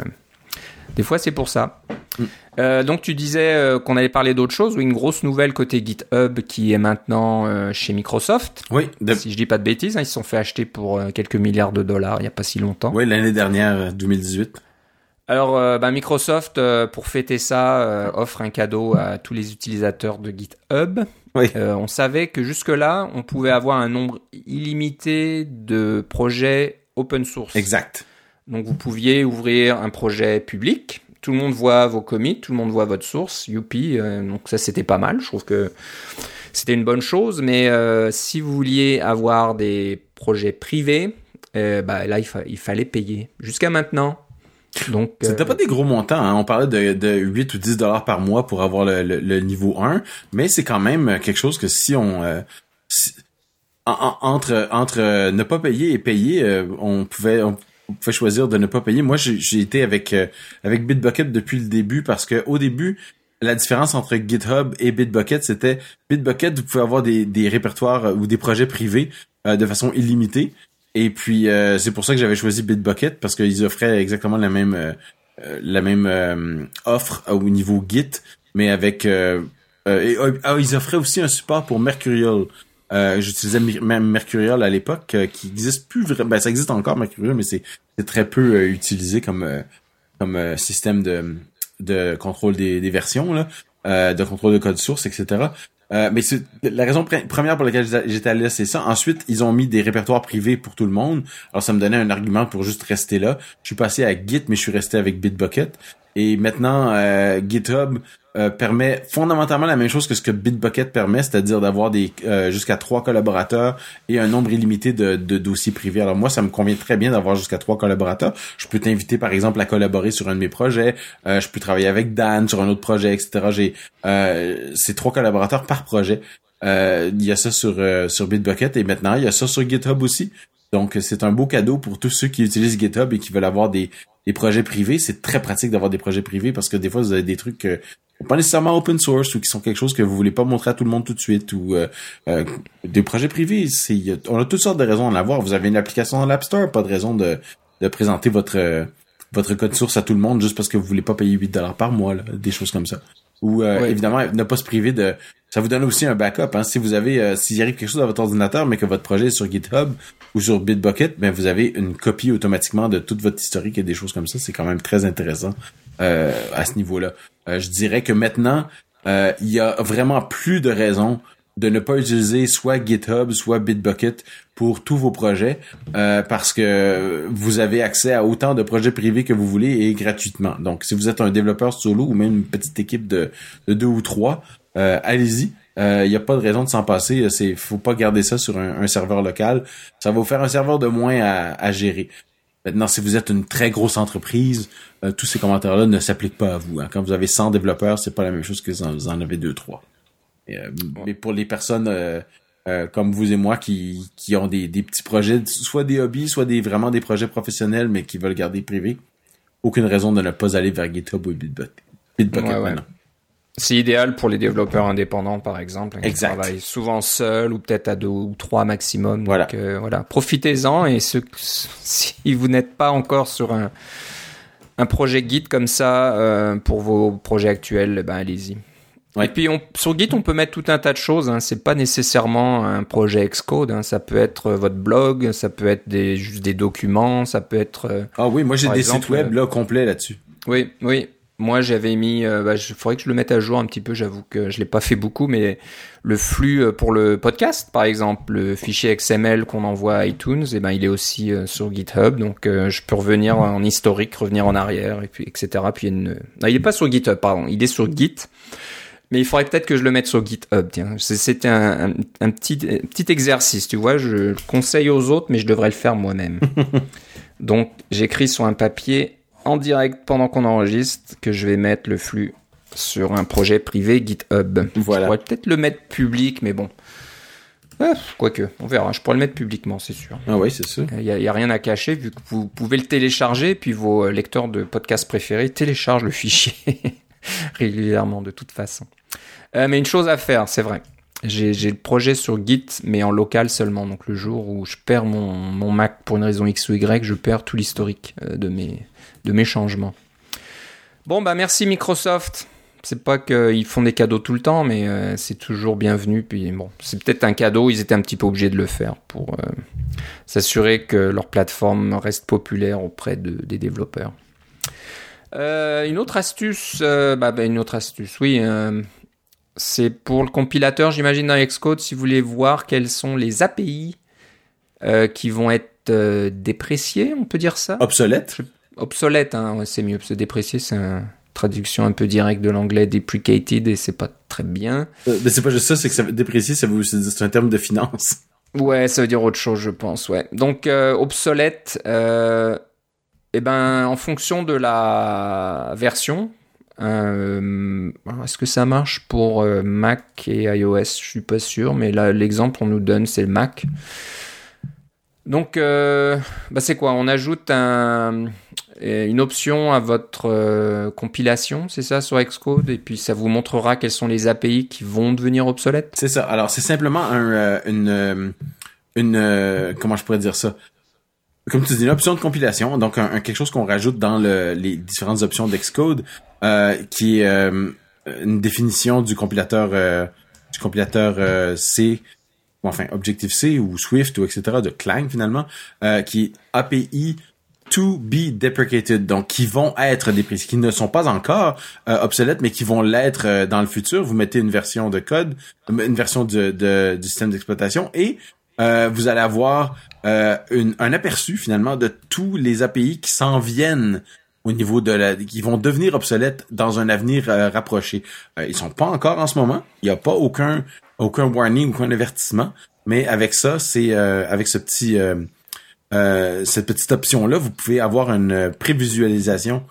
des fois c'est pour ça. Mm. Euh, donc tu disais euh, qu'on allait parler d'autre chose ou une grosse nouvelle côté GitHub qui est maintenant euh, chez Microsoft. Oui, de- Si je dis pas de bêtises, hein, ils se sont fait acheter pour euh, quelques milliards de dollars il y a pas si longtemps. oui l'année dernière, euh, 2018. Alors, euh, bah, Microsoft, euh, pour fêter ça, euh, offre un cadeau à tous les utilisateurs de GitHub. Oui. Euh, on savait que jusque-là, on pouvait avoir un nombre illimité de projets open source. Exact. Donc, vous pouviez ouvrir un projet public. Tout le monde voit vos commits, tout le monde voit votre source, youpi. euh, donc ça, c'était pas mal. Je trouve que c'était une bonne chose. Mais euh, si vous vouliez avoir des projets privés, bah, là, il, fa- il fallait payer. Jusqu'à maintenant. Donc, C'était euh, pas des gros montants, hein. on parlait de, de 8 ou 10 dollars par mois pour avoir le, le- le niveau 1, mais c'est quand même quelque chose que si on... euh, si- en- en- entre entre euh, ne pas payer et payer, euh, on pouvait... on- choisir de ne pas payer. Moi, j'ai été avec euh, avec Bitbucket depuis le début parce que au début, la différence entre GitHub et Bitbucket, c'était Bitbucket, vous pouvez avoir des, des répertoires euh, ou des projets privés euh, de façon illimitée. Et puis c'est pour ça que j'avais choisi Bitbucket parce qu'ils offraient exactement la même la même offre au niveau Git, mais avec et, ah, ils offraient aussi un support pour Mercurial. Euh, J'utilisais même Mercurial à l'époque, euh, qui existe plus vraiment. Ben, ça existe encore Mercurial, mais c'est très peu euh, utilisé comme euh, comme système de de contrôle des, des versions là, de contrôle de code source, etc. mais c'est la raison première pour laquelle j'étais allé là, c'est ça. Ensuite, ils ont mis des répertoires privés pour tout le monde. Alors ça me donnait un argument pour juste rester là. Je suis passé à Git, mais je suis resté avec Bitbucket. Et maintenant, GitHub euh, permet fondamentalement la même chose que ce que Bitbucket permet, c'est-à-dire d'avoir des euh, jusqu'à trois collaborateurs et un nombre illimité de, de, dossiers privés. Alors moi, ça me convient très bien d'avoir jusqu'à trois collaborateurs. Je peux t'inviter par exemple à collaborer sur un de mes projets. Euh, je peux travailler avec Dan sur un autre projet, etc. J'ai ces trois collaborateurs par projet. Il y a ça sur sur Bitbucket et maintenant il y a ça sur GitHub aussi. Donc c'est un beau cadeau pour tous ceux qui utilisent GitHub et qui veulent avoir des, des projets privés. C'est très pratique d'avoir des projets privés parce que des fois vous avez des trucs pas nécessairement open source ou qui sont quelque chose que vous voulez pas montrer à tout le monde tout de suite ou euh, euh, des projets privés. C'est, on a toutes sortes de raisons d'en avoir. Vous avez une application dans l'App Store, pas de raison de, de présenter votre votre code source à tout le monde juste parce que vous voulez pas payer 8 dollars par mois, là, des choses comme ça. Ou euh, évidemment ne pas se priver de. Ça vous donne aussi un backup. Hein. Si vous avez, s'il arrive quelque chose à votre ordinateur, mais que votre projet est sur GitHub ou sur Bitbucket, ben vous avez une copie automatiquement de toute votre historique et des choses comme ça. C'est quand même très intéressant à ce niveau-là. Euh, je dirais que maintenant, euh, il y a vraiment plus de raisons de ne pas utiliser soit GitHub, soit Bitbucket pour tous vos projets, euh, parce que vous avez accès à autant de projets privés que vous voulez et gratuitement. Donc, si vous êtes un développeur solo ou même une petite équipe de, deux ou trois, allez-y. Il n'y a pas de raison de s'en passer. C'est, faut pas garder ça sur un, serveur local. Ça va vous faire un serveur de moins à, à gérer. Maintenant, si vous êtes une très grosse entreprise, euh, tous ces commentaires-là ne s'appliquent pas à vous. Hein. Quand vous avez 100 développeurs, c'est pas la même chose que vous en, avez deux, trois. Euh, mais pour les personnes euh, comme vous et moi qui, qui ont des, des, petits projets, soit des hobbies, soit des vraiment des projets professionnels, mais qui veulent garder privé, aucune raison de ne pas aller vers GitHub ou Bitbucket. Bitbucket maintenant. C'est idéal pour les développeurs indépendants, par exemple, qui travaillent souvent seuls ou peut-être à deux ou trois maximum. Voilà. Donc, voilà, profitez-en et ce, si vous n'êtes pas encore sur un, un projet Git comme ça euh, pour vos projets actuels, ben allez-y. Et puis on, sur Git, on peut mettre tout un tas de choses. Hein. C'est pas nécessairement un projet Xcode. Hein. Ça peut être euh, votre blog, ça peut être des, juste des documents, ça peut être. Euh, ah oui, moi j'ai des sites web là complets là-dessus. Oui, oui. Moi, j'avais mis, il bah, faudrait que je le mette à jour un petit peu. J'avoue que je l'ai pas fait beaucoup, mais le flux euh, pour le podcast, par exemple, le fichier XML qu'on envoie à iTunes, et eh ben il est aussi euh, sur GitHub, donc euh, je peux revenir en historique, revenir en arrière, et puis etc. Puis il, non, il est pas sur GitHub, pardon, il est sur Git. Mais il faudrait peut-être que je le mette sur GitHub. Tiens, c'était un, un, petit petit exercice, tu vois. Je conseille aux autres, mais je devrais le faire moi-même. *laughs* donc j'écris sur un papier en direct pendant qu'on enregistre que je vais mettre le flux sur un projet privé GitHub. Voilà. Je pourrais peut-être le mettre public, mais bon. quoique, on verra. Je pourrais le mettre publiquement, c'est sûr. Ah oui, c'est sûr. Il n'y a, rien à cacher vu que vous pouvez le télécharger, puis vos euh, lecteurs de podcasts préférés téléchargent le fichier *laughs* régulièrement de toute façon. Euh, mais une chose à faire, c'est vrai. J'ai le projet sur Git, mais en local seulement. Donc le jour où je perds mon, Mac pour une raison X ou Y, je perds tout l'historique euh, de, mes, de mes changements. Bon, bah merci Microsoft c'est pas qu'ils font des cadeaux tout le temps, mais euh, c'est toujours bienvenu. Puis bon, c'est peut-être un cadeau, ils étaient un petit peu obligés de le faire pour s'assurer que leur plateforme reste populaire auprès des développeurs. Une autre astuce, bah, bah, une autre astuce, oui, c'est pour le compilateur, j'imagine dans Xcode, si vous voulez voir quelles sont les API qui vont être dépréciées, on peut dire ça? Obsolète Obsolète, hein, c'est mieux, parce que déprécier, c'est un traduction un peu directe de l'anglais deprecated et c'est pas très bien. Euh, mais c'est pas juste ça, c'est que ça déprécier, ça c'est un terme de finance. Ouais, ça veut dire autre chose, je pense, ouais. Donc, euh, obsolète, euh, eh ben, en fonction de la version, euh, est-ce que ça marche pour Mac et iOS? Je suis pas sûr, mais là, l'exemple qu'on nous donne, c'est le Mac. Donc, euh, bah c'est quoi? On ajoute un, une option à votre euh, compilation, c'est ça, sur Xcode, et puis ça vous montrera quelles sont les API qui vont devenir obsolètes? C'est ça. Alors, c'est simplement un, euh, une, euh, une, comment je pourrais dire ça? Comme tu dis, une option de compilation, donc quelque chose qu'on rajoute dans le, les différentes options d'Xcode, qui est une définition du compilateur, du compilateur C enfin Objective-C ou Swift ou etc. de Clang finalement, euh, qui est API to be deprecated, donc qui vont être dépréciés, qui ne sont pas encore euh, obsolètes, mais qui vont l'être euh, dans le futur. Vous mettez une version de code, une version de, de du système d'exploitation, et vous allez avoir une, un aperçu finalement de tous les API qui s'en viennent au niveau de la, qui vont devenir obsolètes dans un avenir rapproché. ils sont pas encore en ce moment. Il n'y a pas aucun aucun warning, aucun avertissement. Mais avec ça, c'est euh, avec ce petit euh, euh, cette petite option là, vous pouvez avoir une prévisualisation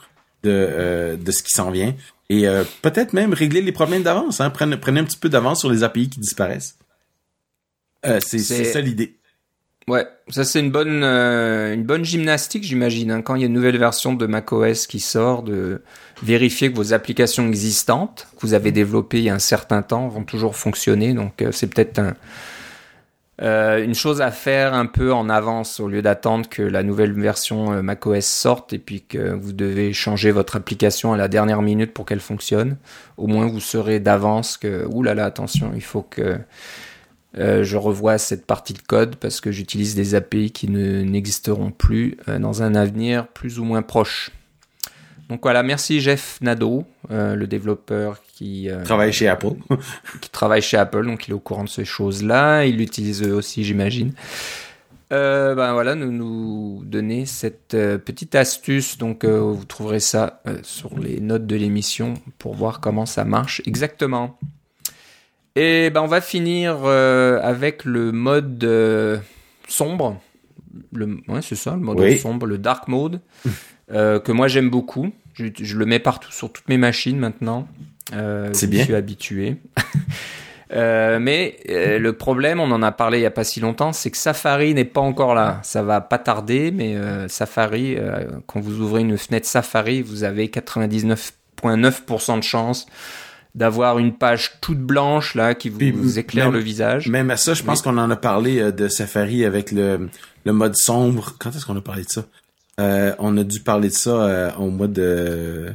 de de ce qui s'en vient et peut-être même régler les problèmes d'avance. Hein. Prenez, prenez un petit peu d'avance sur les API qui disparaissent. c'est ça l'idée. Ouais, ça c'est une bonne une bonne gymnastique, j'imagine. Hein, quand il y a une nouvelle version de macOS qui sort, de vérifier que vos applications existantes que vous avez développées il y a un certain temps vont toujours fonctionner. Donc euh, c'est peut-être un, euh, une chose à faire un peu en avance au lieu d'attendre que la nouvelle version euh, macOS sorte et puis que vous devez changer votre application à la dernière minute pour qu'elle fonctionne. Au moins vous serez d'avance que ouh là là attention il faut que je revoie cette partie de code parce que j'utilise des API qui n'existeront plus dans un avenir plus ou moins proche. Donc voilà, merci Jeff Nadeau, euh, le développeur qui euh, travaille chez Apple. *laughs* qui travaille chez Apple, donc il est au courant de ces choses-là. Il l'utilise aussi, j'imagine. Euh, ben voilà, nous nous donner cette petite astuce. Donc vous trouverez ça sur les notes de l'émission pour voir comment ça marche exactement. Et ben on va finir avec le mode sombre. Le, ouais, c'est ça, le mode sombre, le dark mode. *laughs* Euh, que moi j'aime beaucoup. Je, le mets partout sur toutes mes machines maintenant. Euh, c'est bien. Je suis habitué. *laughs* Euh, mais le problème, on en a parlé il y a pas si longtemps, c'est que Safari n'est pas encore là. Ça va pas tarder, mais Safari, quand vous ouvrez une fenêtre Safari, vous avez 99,9% de chance d'avoir une page toute blanche là qui vous, éclaire le visage. Même à ça, je pense qu'on en a parlé de Safari avec le, le mode sombre. Quand est-ce qu'on a parlé de ça? Euh, on a dû parler de ça euh, au mois de,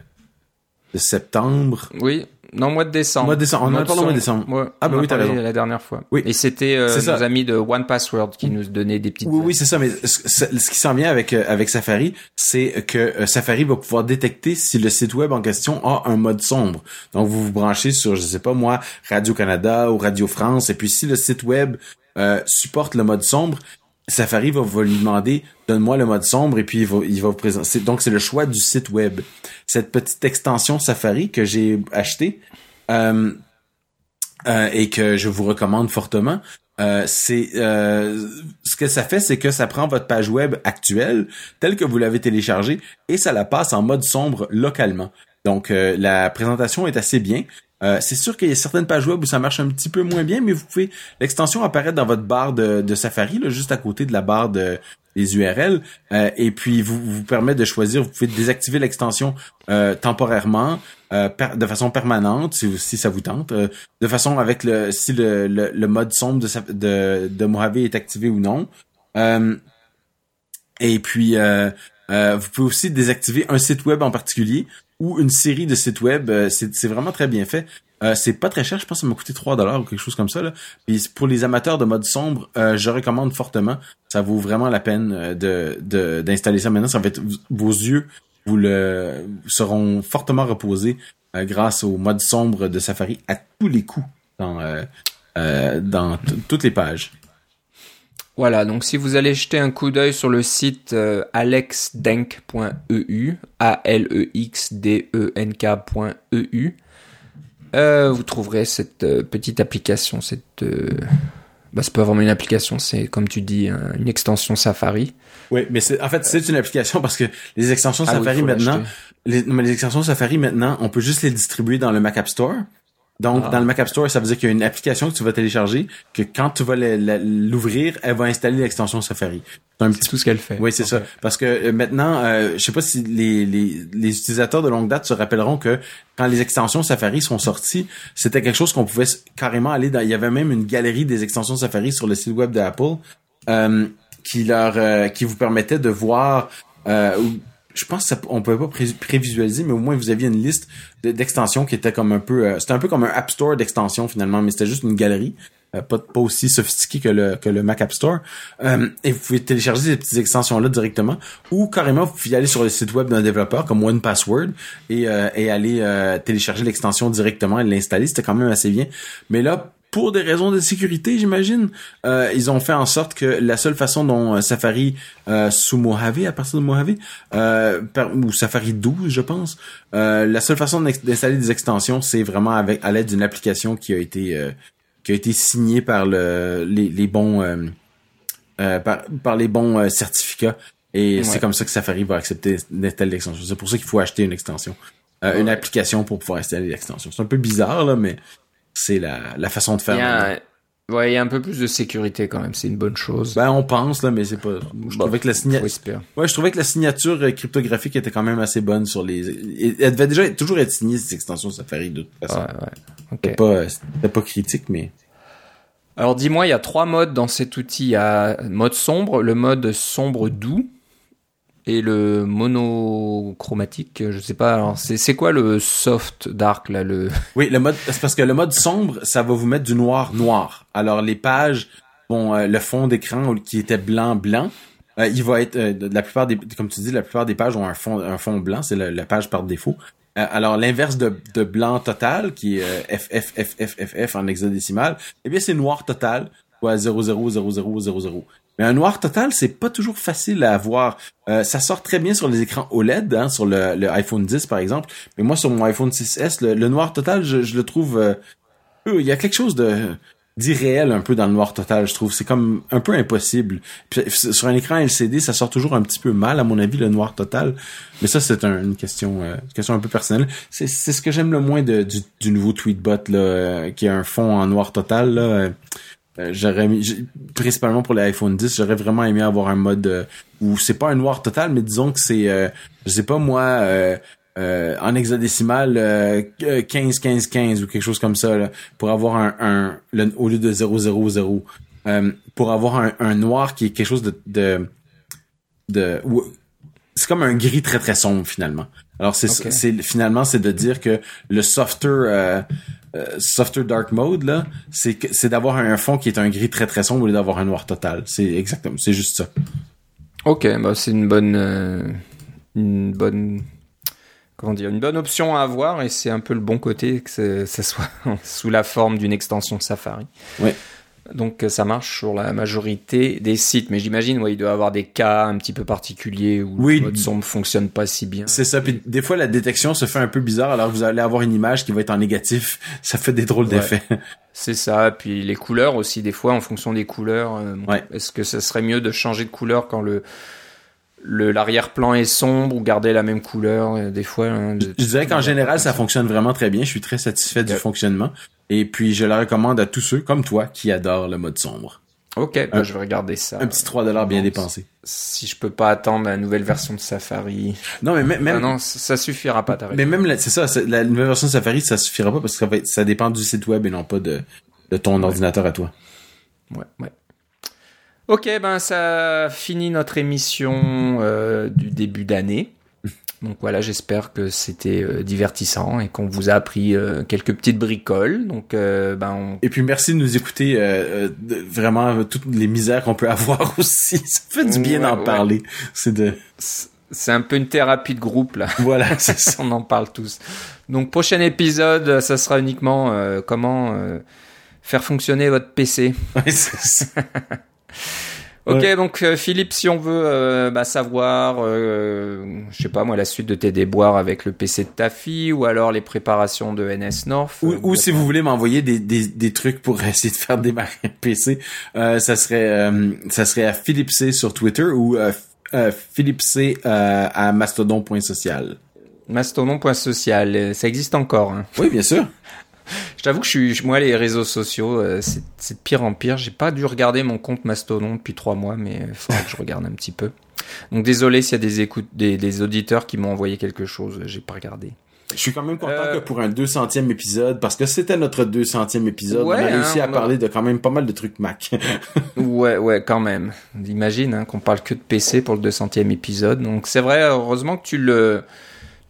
de septembre. Oui, non, mois de décembre. Mois de décembre. On en a parlé au mois de décembre. ah, bah oui, t'as raison. La dernière fois. Oui. Et c'était euh, nos amis de One Password qui nous donnaient des petites. Oui, oui, c'est ça. Mais ce, qui s'en vient avec euh, avec Safari, c'est que Safari va pouvoir détecter si le site web en question a un mode sombre. Donc, vous vous branchez sur, je sais pas moi, Radio Canada ou Radio France, et puis si le site web supporte le mode sombre, Safari va, lui demander donne-moi le mode sombre et puis il va, il va vous présenter. Donc c'est le choix du site web. Cette petite extension Safari que j'ai achetée euh, euh, et que je vous recommande fortement, euh, c'est ce que ça fait, c'est que ça prend votre page web actuelle telle que vous l'avez téléchargée et ça la passe en mode sombre localement. Donc la présentation est assez bien. Euh, c'est sûr qu'il y a certaines pages web où ça marche un petit peu moins bien, mais vous pouvez l'extension apparaît dans votre barre de, Safari, là, juste à côté de la barre de des URL, euh, et puis vous vous permet de choisir. Vous pouvez désactiver l'extension euh, temporairement, de façon permanente, si, ça vous tente, de façon avec le si le, le, mode sombre de, de, de Mojave est activé ou non. et puis vous pouvez aussi désactiver un site web en particulier ou une série de sites web. Euh, c'est vraiment très bien fait. Euh, c'est pas très cher, je pense que ça m'a coûté 3 dollars ou quelque chose comme ça. Là. Puis pour les amateurs de mode sombre, euh, je recommande fortement. Ça vaut vraiment la peine de d'installer ça maintenant. Ça va être vos yeux vous le seront fortement reposés grâce au mode sombre de Safari à tous les coups dans dans toutes les pages. Voilà, donc si vous allez jeter un coup d'œil sur le site euh, alexdenk.eu, A-L-E-X-D-E-N-K.eu, euh, vous trouverez cette euh, petite application. Cette, bah, c'est pas vraiment une application, c'est comme tu dis, une extension Safari. Oui, mais c'est, en fait, c'est une application parce que les extensions ah Safari maintenant, les, les extensions Safari maintenant, on peut juste les distribuer dans le Mac App Store. Donc, ah. dans le Mac App Store, ça veut dire qu'il y a une application que tu vas télécharger, que quand tu vas l'ouvrir, elle va installer l'extension Safari. C'est tout ce qu'elle fait. Oui, c'est ça. Parce que euh, maintenant, euh, je sais pas si les, les, les, utilisateurs de longue date se rappelleront que quand les extensions Safari sont sorties, c'était quelque chose qu'on pouvait carrément aller dans. Il y avait même une galerie des extensions Safari sur le site web d'Apple euh, qui leur euh, qui vous permettait de voir. Je pense qu'on pouvait pas prévisualiser, mais au moins vous aviez une liste d'extensions qui était comme un peu. c'était un peu comme un App Store d'extensions finalement, mais c'était juste une galerie. Euh, pas, pas aussi sophistiqué que le, que le Mac App Store. Euh, et vous pouvez télécharger ces petites extensions-là directement. Ou carrément, vous pouvez aller sur le site web d'un développeur comme OnePassword et, euh, et aller télécharger l'extension directement et l'installer. C'était quand même assez bien. Mais là, pour des raisons de sécurité, j'imagine, ils ont fait en sorte que la seule façon dont Safari sous Mojave, à partir de Mojave, ou Safari 12, je pense, la seule façon d'installer des extensions, c'est vraiment avec à l'aide d'une application qui a été qui a été signé par le, les, les bons euh, euh, par, par, les bons euh, certificats. Et c'est comme ça que Safari va accepter d'installer l'extension. C'est pour ça qu'il faut acheter une extension. Une application pour pouvoir installer l'extension. C'est un peu bizarre, là, mais c'est la, la façon de faire. Il y a, ouais, il y a un peu plus de sécurité quand même. C'est une bonne chose. Ben, on pense, là, mais c'est pas... Je trouvais que la signature... Ouais, je trouvais que la signature cryptographique était quand même assez bonne sur les... Elle devait déjà toujours être signée, cette extension Safari, de toute façon. Ouais, ouais. C'était pas, pas critique, mais. Alors dis-moi, il y a trois modes dans cet outil. Il y a mode sombre, le mode sombre doux et le monochromatique. Je sais pas. c'est quoi le soft dark là le *laughs* Oui, le mode c'est parce que le mode sombre, ça va vous mettre du noir noir. Alors les pages, bon, euh, le fond d'écran qui était blanc blanc, euh, il va être euh, la plupart des comme tu dis la plupart des pages ont un fond un fond blanc, c'est la page par défaut. Alors l'inverse de, blanc total, qui est euh, F, F, F, F, F, F en hexadécimal, eh bien c'est noir total, quoi 0, 0, 0, 0, 0, 0. Mais un noir total, c'est pas toujours facile à avoir. Euh, ça sort très bien sur les écrans OLED, hein, sur le, le, iPhone 10 par exemple. Mais moi, sur mon iPhone 6S, le, noir total, je, je le trouve... Euh, il y a quelque chose de d'irréel un peu dans le noir total, je trouve. C'est comme un peu impossible. sur un écran LCD, ça sort toujours un petit peu mal, à mon avis, le noir total. Mais ça, c'est une question, euh, question un peu personnelle. C'est, ce que j'aime le moins de, du, nouveau Tweetbot, là, euh, qui a un fond en noir total, là. Euh, j'aurais principalement pour l'iPhone 10, j'aurais vraiment aimé avoir un mode où c'est pas un noir total, mais disons que c'est, je sais pas moi, euh, en hexadécimal 15 15 15 ou quelque chose comme ça là, pour avoir un, un au lieu de 0 0 0 euh, pour avoir un, un, noir qui est quelque chose de de, de c'est comme un gris très très sombre finalement. Alors c'est c'est finalement c'est de dire que le softer euh, softer dark mode là, c'est c'est d'avoir un fond qui est un gris très très sombre au lieu d'avoir un noir total. C'est exactement, c'est juste ça. OK, bah c'est une bonne euh, une bonne comment dire, une bonne option à avoir et c'est un peu le bon côté que ça soit *laughs* sous la forme d'une extension Safari. Ouais. Donc ça marche sur la majorité des sites, mais j'imagine ouais, il doit y avoir des cas un petit peu particuliers où oui. le son ne fonctionne pas si bien. C'est ça, puis des fois la détection se fait un peu bizarre, alors vous allez avoir une image qui va être en négatif, *laughs* ça fait des drôles d'effets. C'est ça, puis les couleurs aussi, des fois en fonction des couleurs, euh, est-ce que ça serait mieux de changer de couleur quand le le l'arrière-plan est sombre ou garder la même couleur euh, des fois. Hein, je dirais qu'en général ça fonctionne vraiment très bien. Je suis très satisfait du fonctionnement et puis je le recommande à tous ceux comme toi qui adorent le mode sombre. Ok, bah, je vais regarder ça. Un petit 3 dollars bien dépensé. Si je peux pas attendre la nouvelle version de Safari. Non mais même, ah non, ça suffira pas. Mais même c'est ça, la nouvelle version de Safari ça suffira pas parce que ça, dépend du site web et non pas de de ton ordinateur à toi. Ouais, ouais. Ok, ben ça finit notre émission euh, du début d'année. Donc voilà, j'espère que c'était euh, divertissant et qu'on vous a appris euh, quelques petites bricoles. Donc ben et puis merci de nous écouter vraiment toutes les misères qu'on peut *laughs* avoir aussi. Ça fait du bien d'en parler. C'est de c'est un peu une thérapie de groupe là. *laughs* Voilà, *laughs* on en parle tous. Donc prochain épisode, ça sera uniquement comment faire fonctionner votre PC. Ouais, Ok, donc euh, Philippe, si on veut euh, bah, savoir, euh, je sais pas moi, la suite de tes déboires avec le PC de ta fille, ou alors les préparations de NS North. Ou, si vous voulez m'envoyer des, des, des, trucs pour *laughs* essayer de faire démarrer un PC, ça serait ça serait à Philippe C sur Twitter ou Philippe C à mastodon.social. Mastodon.social, ça existe encore. Hein. Oui, bien sûr. *laughs* Je t'avoue que je suis, moi, les réseaux sociaux, euh, c'est de pire en pire. J'ai pas dû regarder mon compte Mastodon depuis trois mois, mais il faudrait que je regarde un petit peu. Donc désolé s'il y a des écoutes, des, des auditeurs qui m'ont envoyé quelque chose, j'ai pas regardé. Je suis quand même content Euh, que pour un 200e épisode, parce que c'était notre 200e épisode, Ouais, on a réussi hein, à on a- parler de quand même pas mal de trucs Mac. *laughs* Ouais, ouais, quand même. Imagine hein, qu'on parle que de PC pour le 200e épisode. Donc c'est vrai, heureusement que tu le,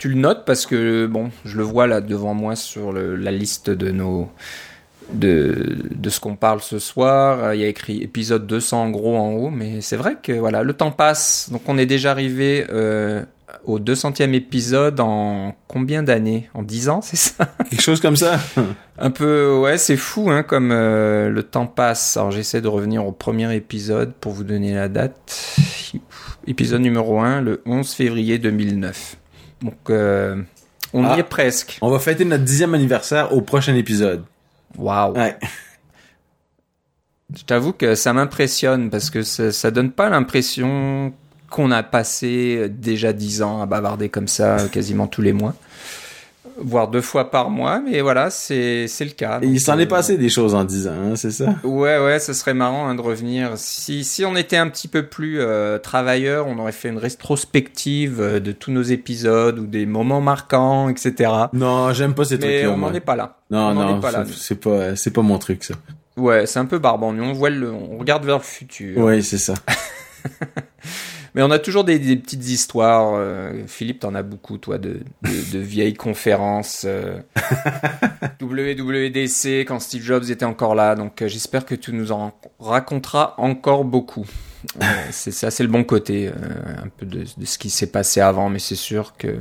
tu le notes parce que bon, je le vois là devant moi sur le- la liste de nos, de, de ce qu'on parle ce soir. Euh, Il y a écrit épisode 200 en gros en haut, mais c'est vrai que voilà, le temps passe. Donc on est déjà arrivé euh, au 200e épisode en combien d'années? En 10 ans, c'est ça? Quelque chose comme ça. *laughs* un peu, ouais, c'est fou, hein, comme euh, le temps passe. Alors j'essaie de revenir au premier épisode pour vous donner la date. Épisode numéro 1, le 11 février 2009. Donc euh, on Ah. y est presque. On va fêter notre dixième anniversaire au prochain épisode. Waouh. Ouais. Je t'avoue que ça m'impressionne parce que ça, ça donne pas l'impression qu'on a passé déjà 10 ans à bavarder comme ça quasiment tous les mois. Voire deux fois par mois, mais voilà, c'est c'est le cas. Et il s'en est euh, passé des choses en 10 ans, hein, c'est ça? Ouais, ouais, ce serait marrant hein, de revenir. Si, si on était un petit peu plus euh, travailleur, on aurait fait une rétrospective euh, de tous nos épisodes ou des moments marquants, etc. Non, j'aime pas ces Mais trucs-là, on n'en est pas là. Non, on non, c'est- pas, c'est pas mon truc, ça. Ouais, c'est un peu barbant. On voit le, on regarde vers le futur. Oui, c'est ça. *laughs* Mais on a toujours des, des petites histoires. euh, Philippe, t'en as beaucoup, toi, de, de, de *laughs* vieilles conférences. euh, *laughs* WWDC, quand Steve Jobs était encore là. Donc, euh, j'espère que tu nous en raconteras encore beaucoup. Euh, *laughs* c'est ça, c'est le bon côté, euh, un peu de, de ce qui s'est passé avant. Mais c'est sûr que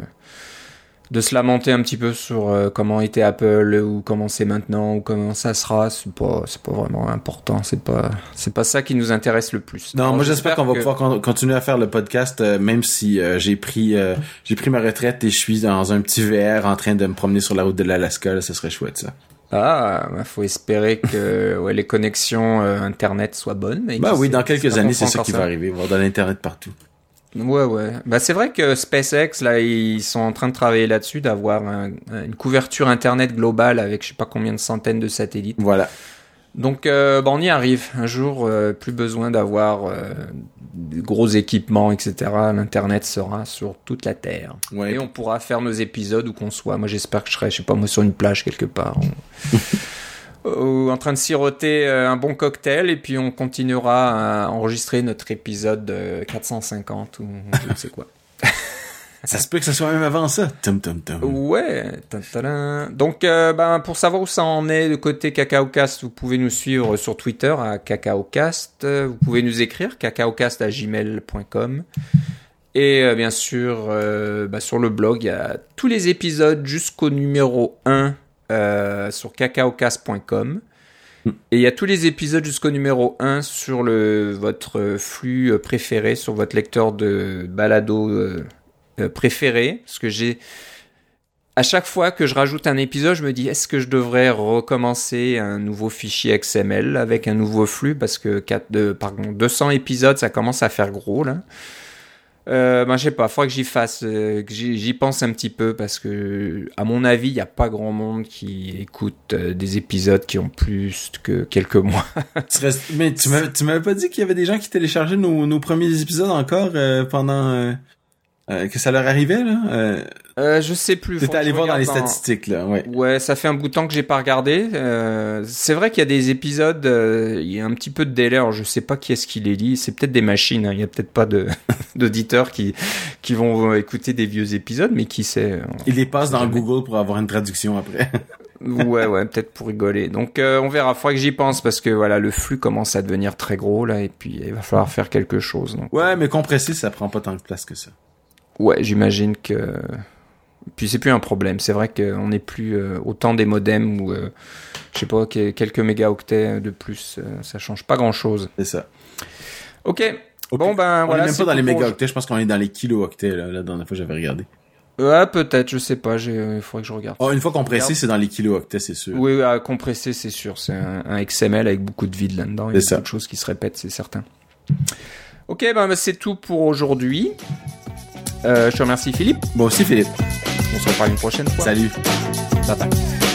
de se lamenter un petit peu sur euh, comment était Apple ou comment c'est maintenant ou comment ça sera, c'est pas, c'est pas vraiment important. C'est pas, c'est pas ça qui nous intéresse le plus. Non, Alors, moi j'espère qu'on va pouvoir con- continuer à faire le podcast, euh, même si euh, j'ai pris j'ai pris ma retraite et je suis dans un petit VR en train de me promener sur la route de l'Alaska. Ça serait chouette ça. Ah, bah, faut espérer que *laughs* ouais, les connexions internet soient bonnes. Mais Bah oui, dans quelques années, c'est ça qui va arriver. Il va avoir de l'internet partout. Ouais, ouais. Bah c'est vrai que SpaceX là, ils sont en train de travailler là-dessus, d'avoir un- une couverture internet globale avec je sais pas combien de centaines de satellites. Voilà. Donc euh, bah, on y arrive. Un jour, euh, plus besoin d'avoir euh, de gros équipements, etc. L'internet sera sur toute la Terre. Ouais. Et on pourra faire nos épisodes où qu'on soit. Moi, j'espère que je serai, je sais pas, moi, sur une plage quelque part. *laughs* ou en train de siroter euh, un bon cocktail et puis on continuera à enregistrer notre épisode euh, 450 ou je ne sais quoi. *laughs* Ça se peut que ça soit même avant ça. Tum tum tum. Ouais. tadadam. Donc, euh, ben, pour savoir où ça en est de côté CacaoCast, vous pouvez nous suivre sur Twitter à CacaoCast. Vous pouvez nous écrire cacaocast@gmail.com. Et euh, bien sûr, euh, bah, sur le blog, il y a tous les épisodes jusqu'au numéro 1 euh, sur cacaocast.com. Et il y a tous les épisodes jusqu'au numéro 1 sur le, votre flux euh, préféré, sur votre lecteur de balado euh, préféré. Parce que j'ai. À chaque fois que je rajoute un épisode, je me dis est-ce que je devrais recommencer un nouveau fichier XML avec un nouveau flux? Parce que 4, de, pardon, 200 épisodes, ça commence à faire gros là. Euh, ben, je sais pas, faudrait que j'y fasse, euh, que j'y pense un petit peu parce que, à mon avis, il n'y a pas grand monde qui écoute euh, des épisodes qui ont plus que quelques mois. Tu serais- Mais tu m'avais pas dit qu'il y avait des gens qui téléchargeaient nos, nos premiers épisodes encore pendant euh, que ça leur arrivait là? Euh, Euh, je sais plus. T'étais allé voir dans les statistiques là. Ouais. Ouais, ça fait un bout de temps que j'ai pas regardé. Euh, c'est vrai qu'il y a des épisodes, il y a un petit peu de délai. Alors je sais pas qui est-ce qui les lit. C'est peut-être des machines. hein. Il y a peut-être pas de *laughs* d'auditeurs qui qui vont écouter des vieux épisodes, mais qui sait. Il les passe dans Jamais. Google pour avoir une traduction après. *laughs* Ouais, ouais, peut-être pour rigoler. Donc euh, on verra. Faudrait que j'y pense parce que voilà, le flux commence à devenir très gros là, et puis il va falloir faire quelque chose. Donc ouais, mais compressé, ça prend pas tant de place que ça. Ouais, j'imagine que. Puis c'est plus un problème. C'est vrai qu'on n'est plus euh, autant des modems ou euh, je sais pas que- quelques mégaoctets de plus. euh, ça change pas grand chose. C'est ça. Ok. Bon ben on voilà. est même pas dans les mégaoctets, je pense qu'on est dans les kilooctets là, la dernière fois j'avais regardé. Ouais, peut-être. Je sais pas. j'ai- Il faudrait que je regarde. Oh, une fois compressé, c'est dans les kilooctets, c'est sûr. Oui, à compresser, c'est sûr. C'est un, un XML avec beaucoup de vide là-dedans. Il y a C'est ça. beaucoup de choses qui se répètent, c'est certain. Ok, ben ben, c'est tout pour aujourd'hui. Euh, je te remercie Philippe. Bon aussi Philippe. On se reparle une prochaine fois. Salut. Bye bye.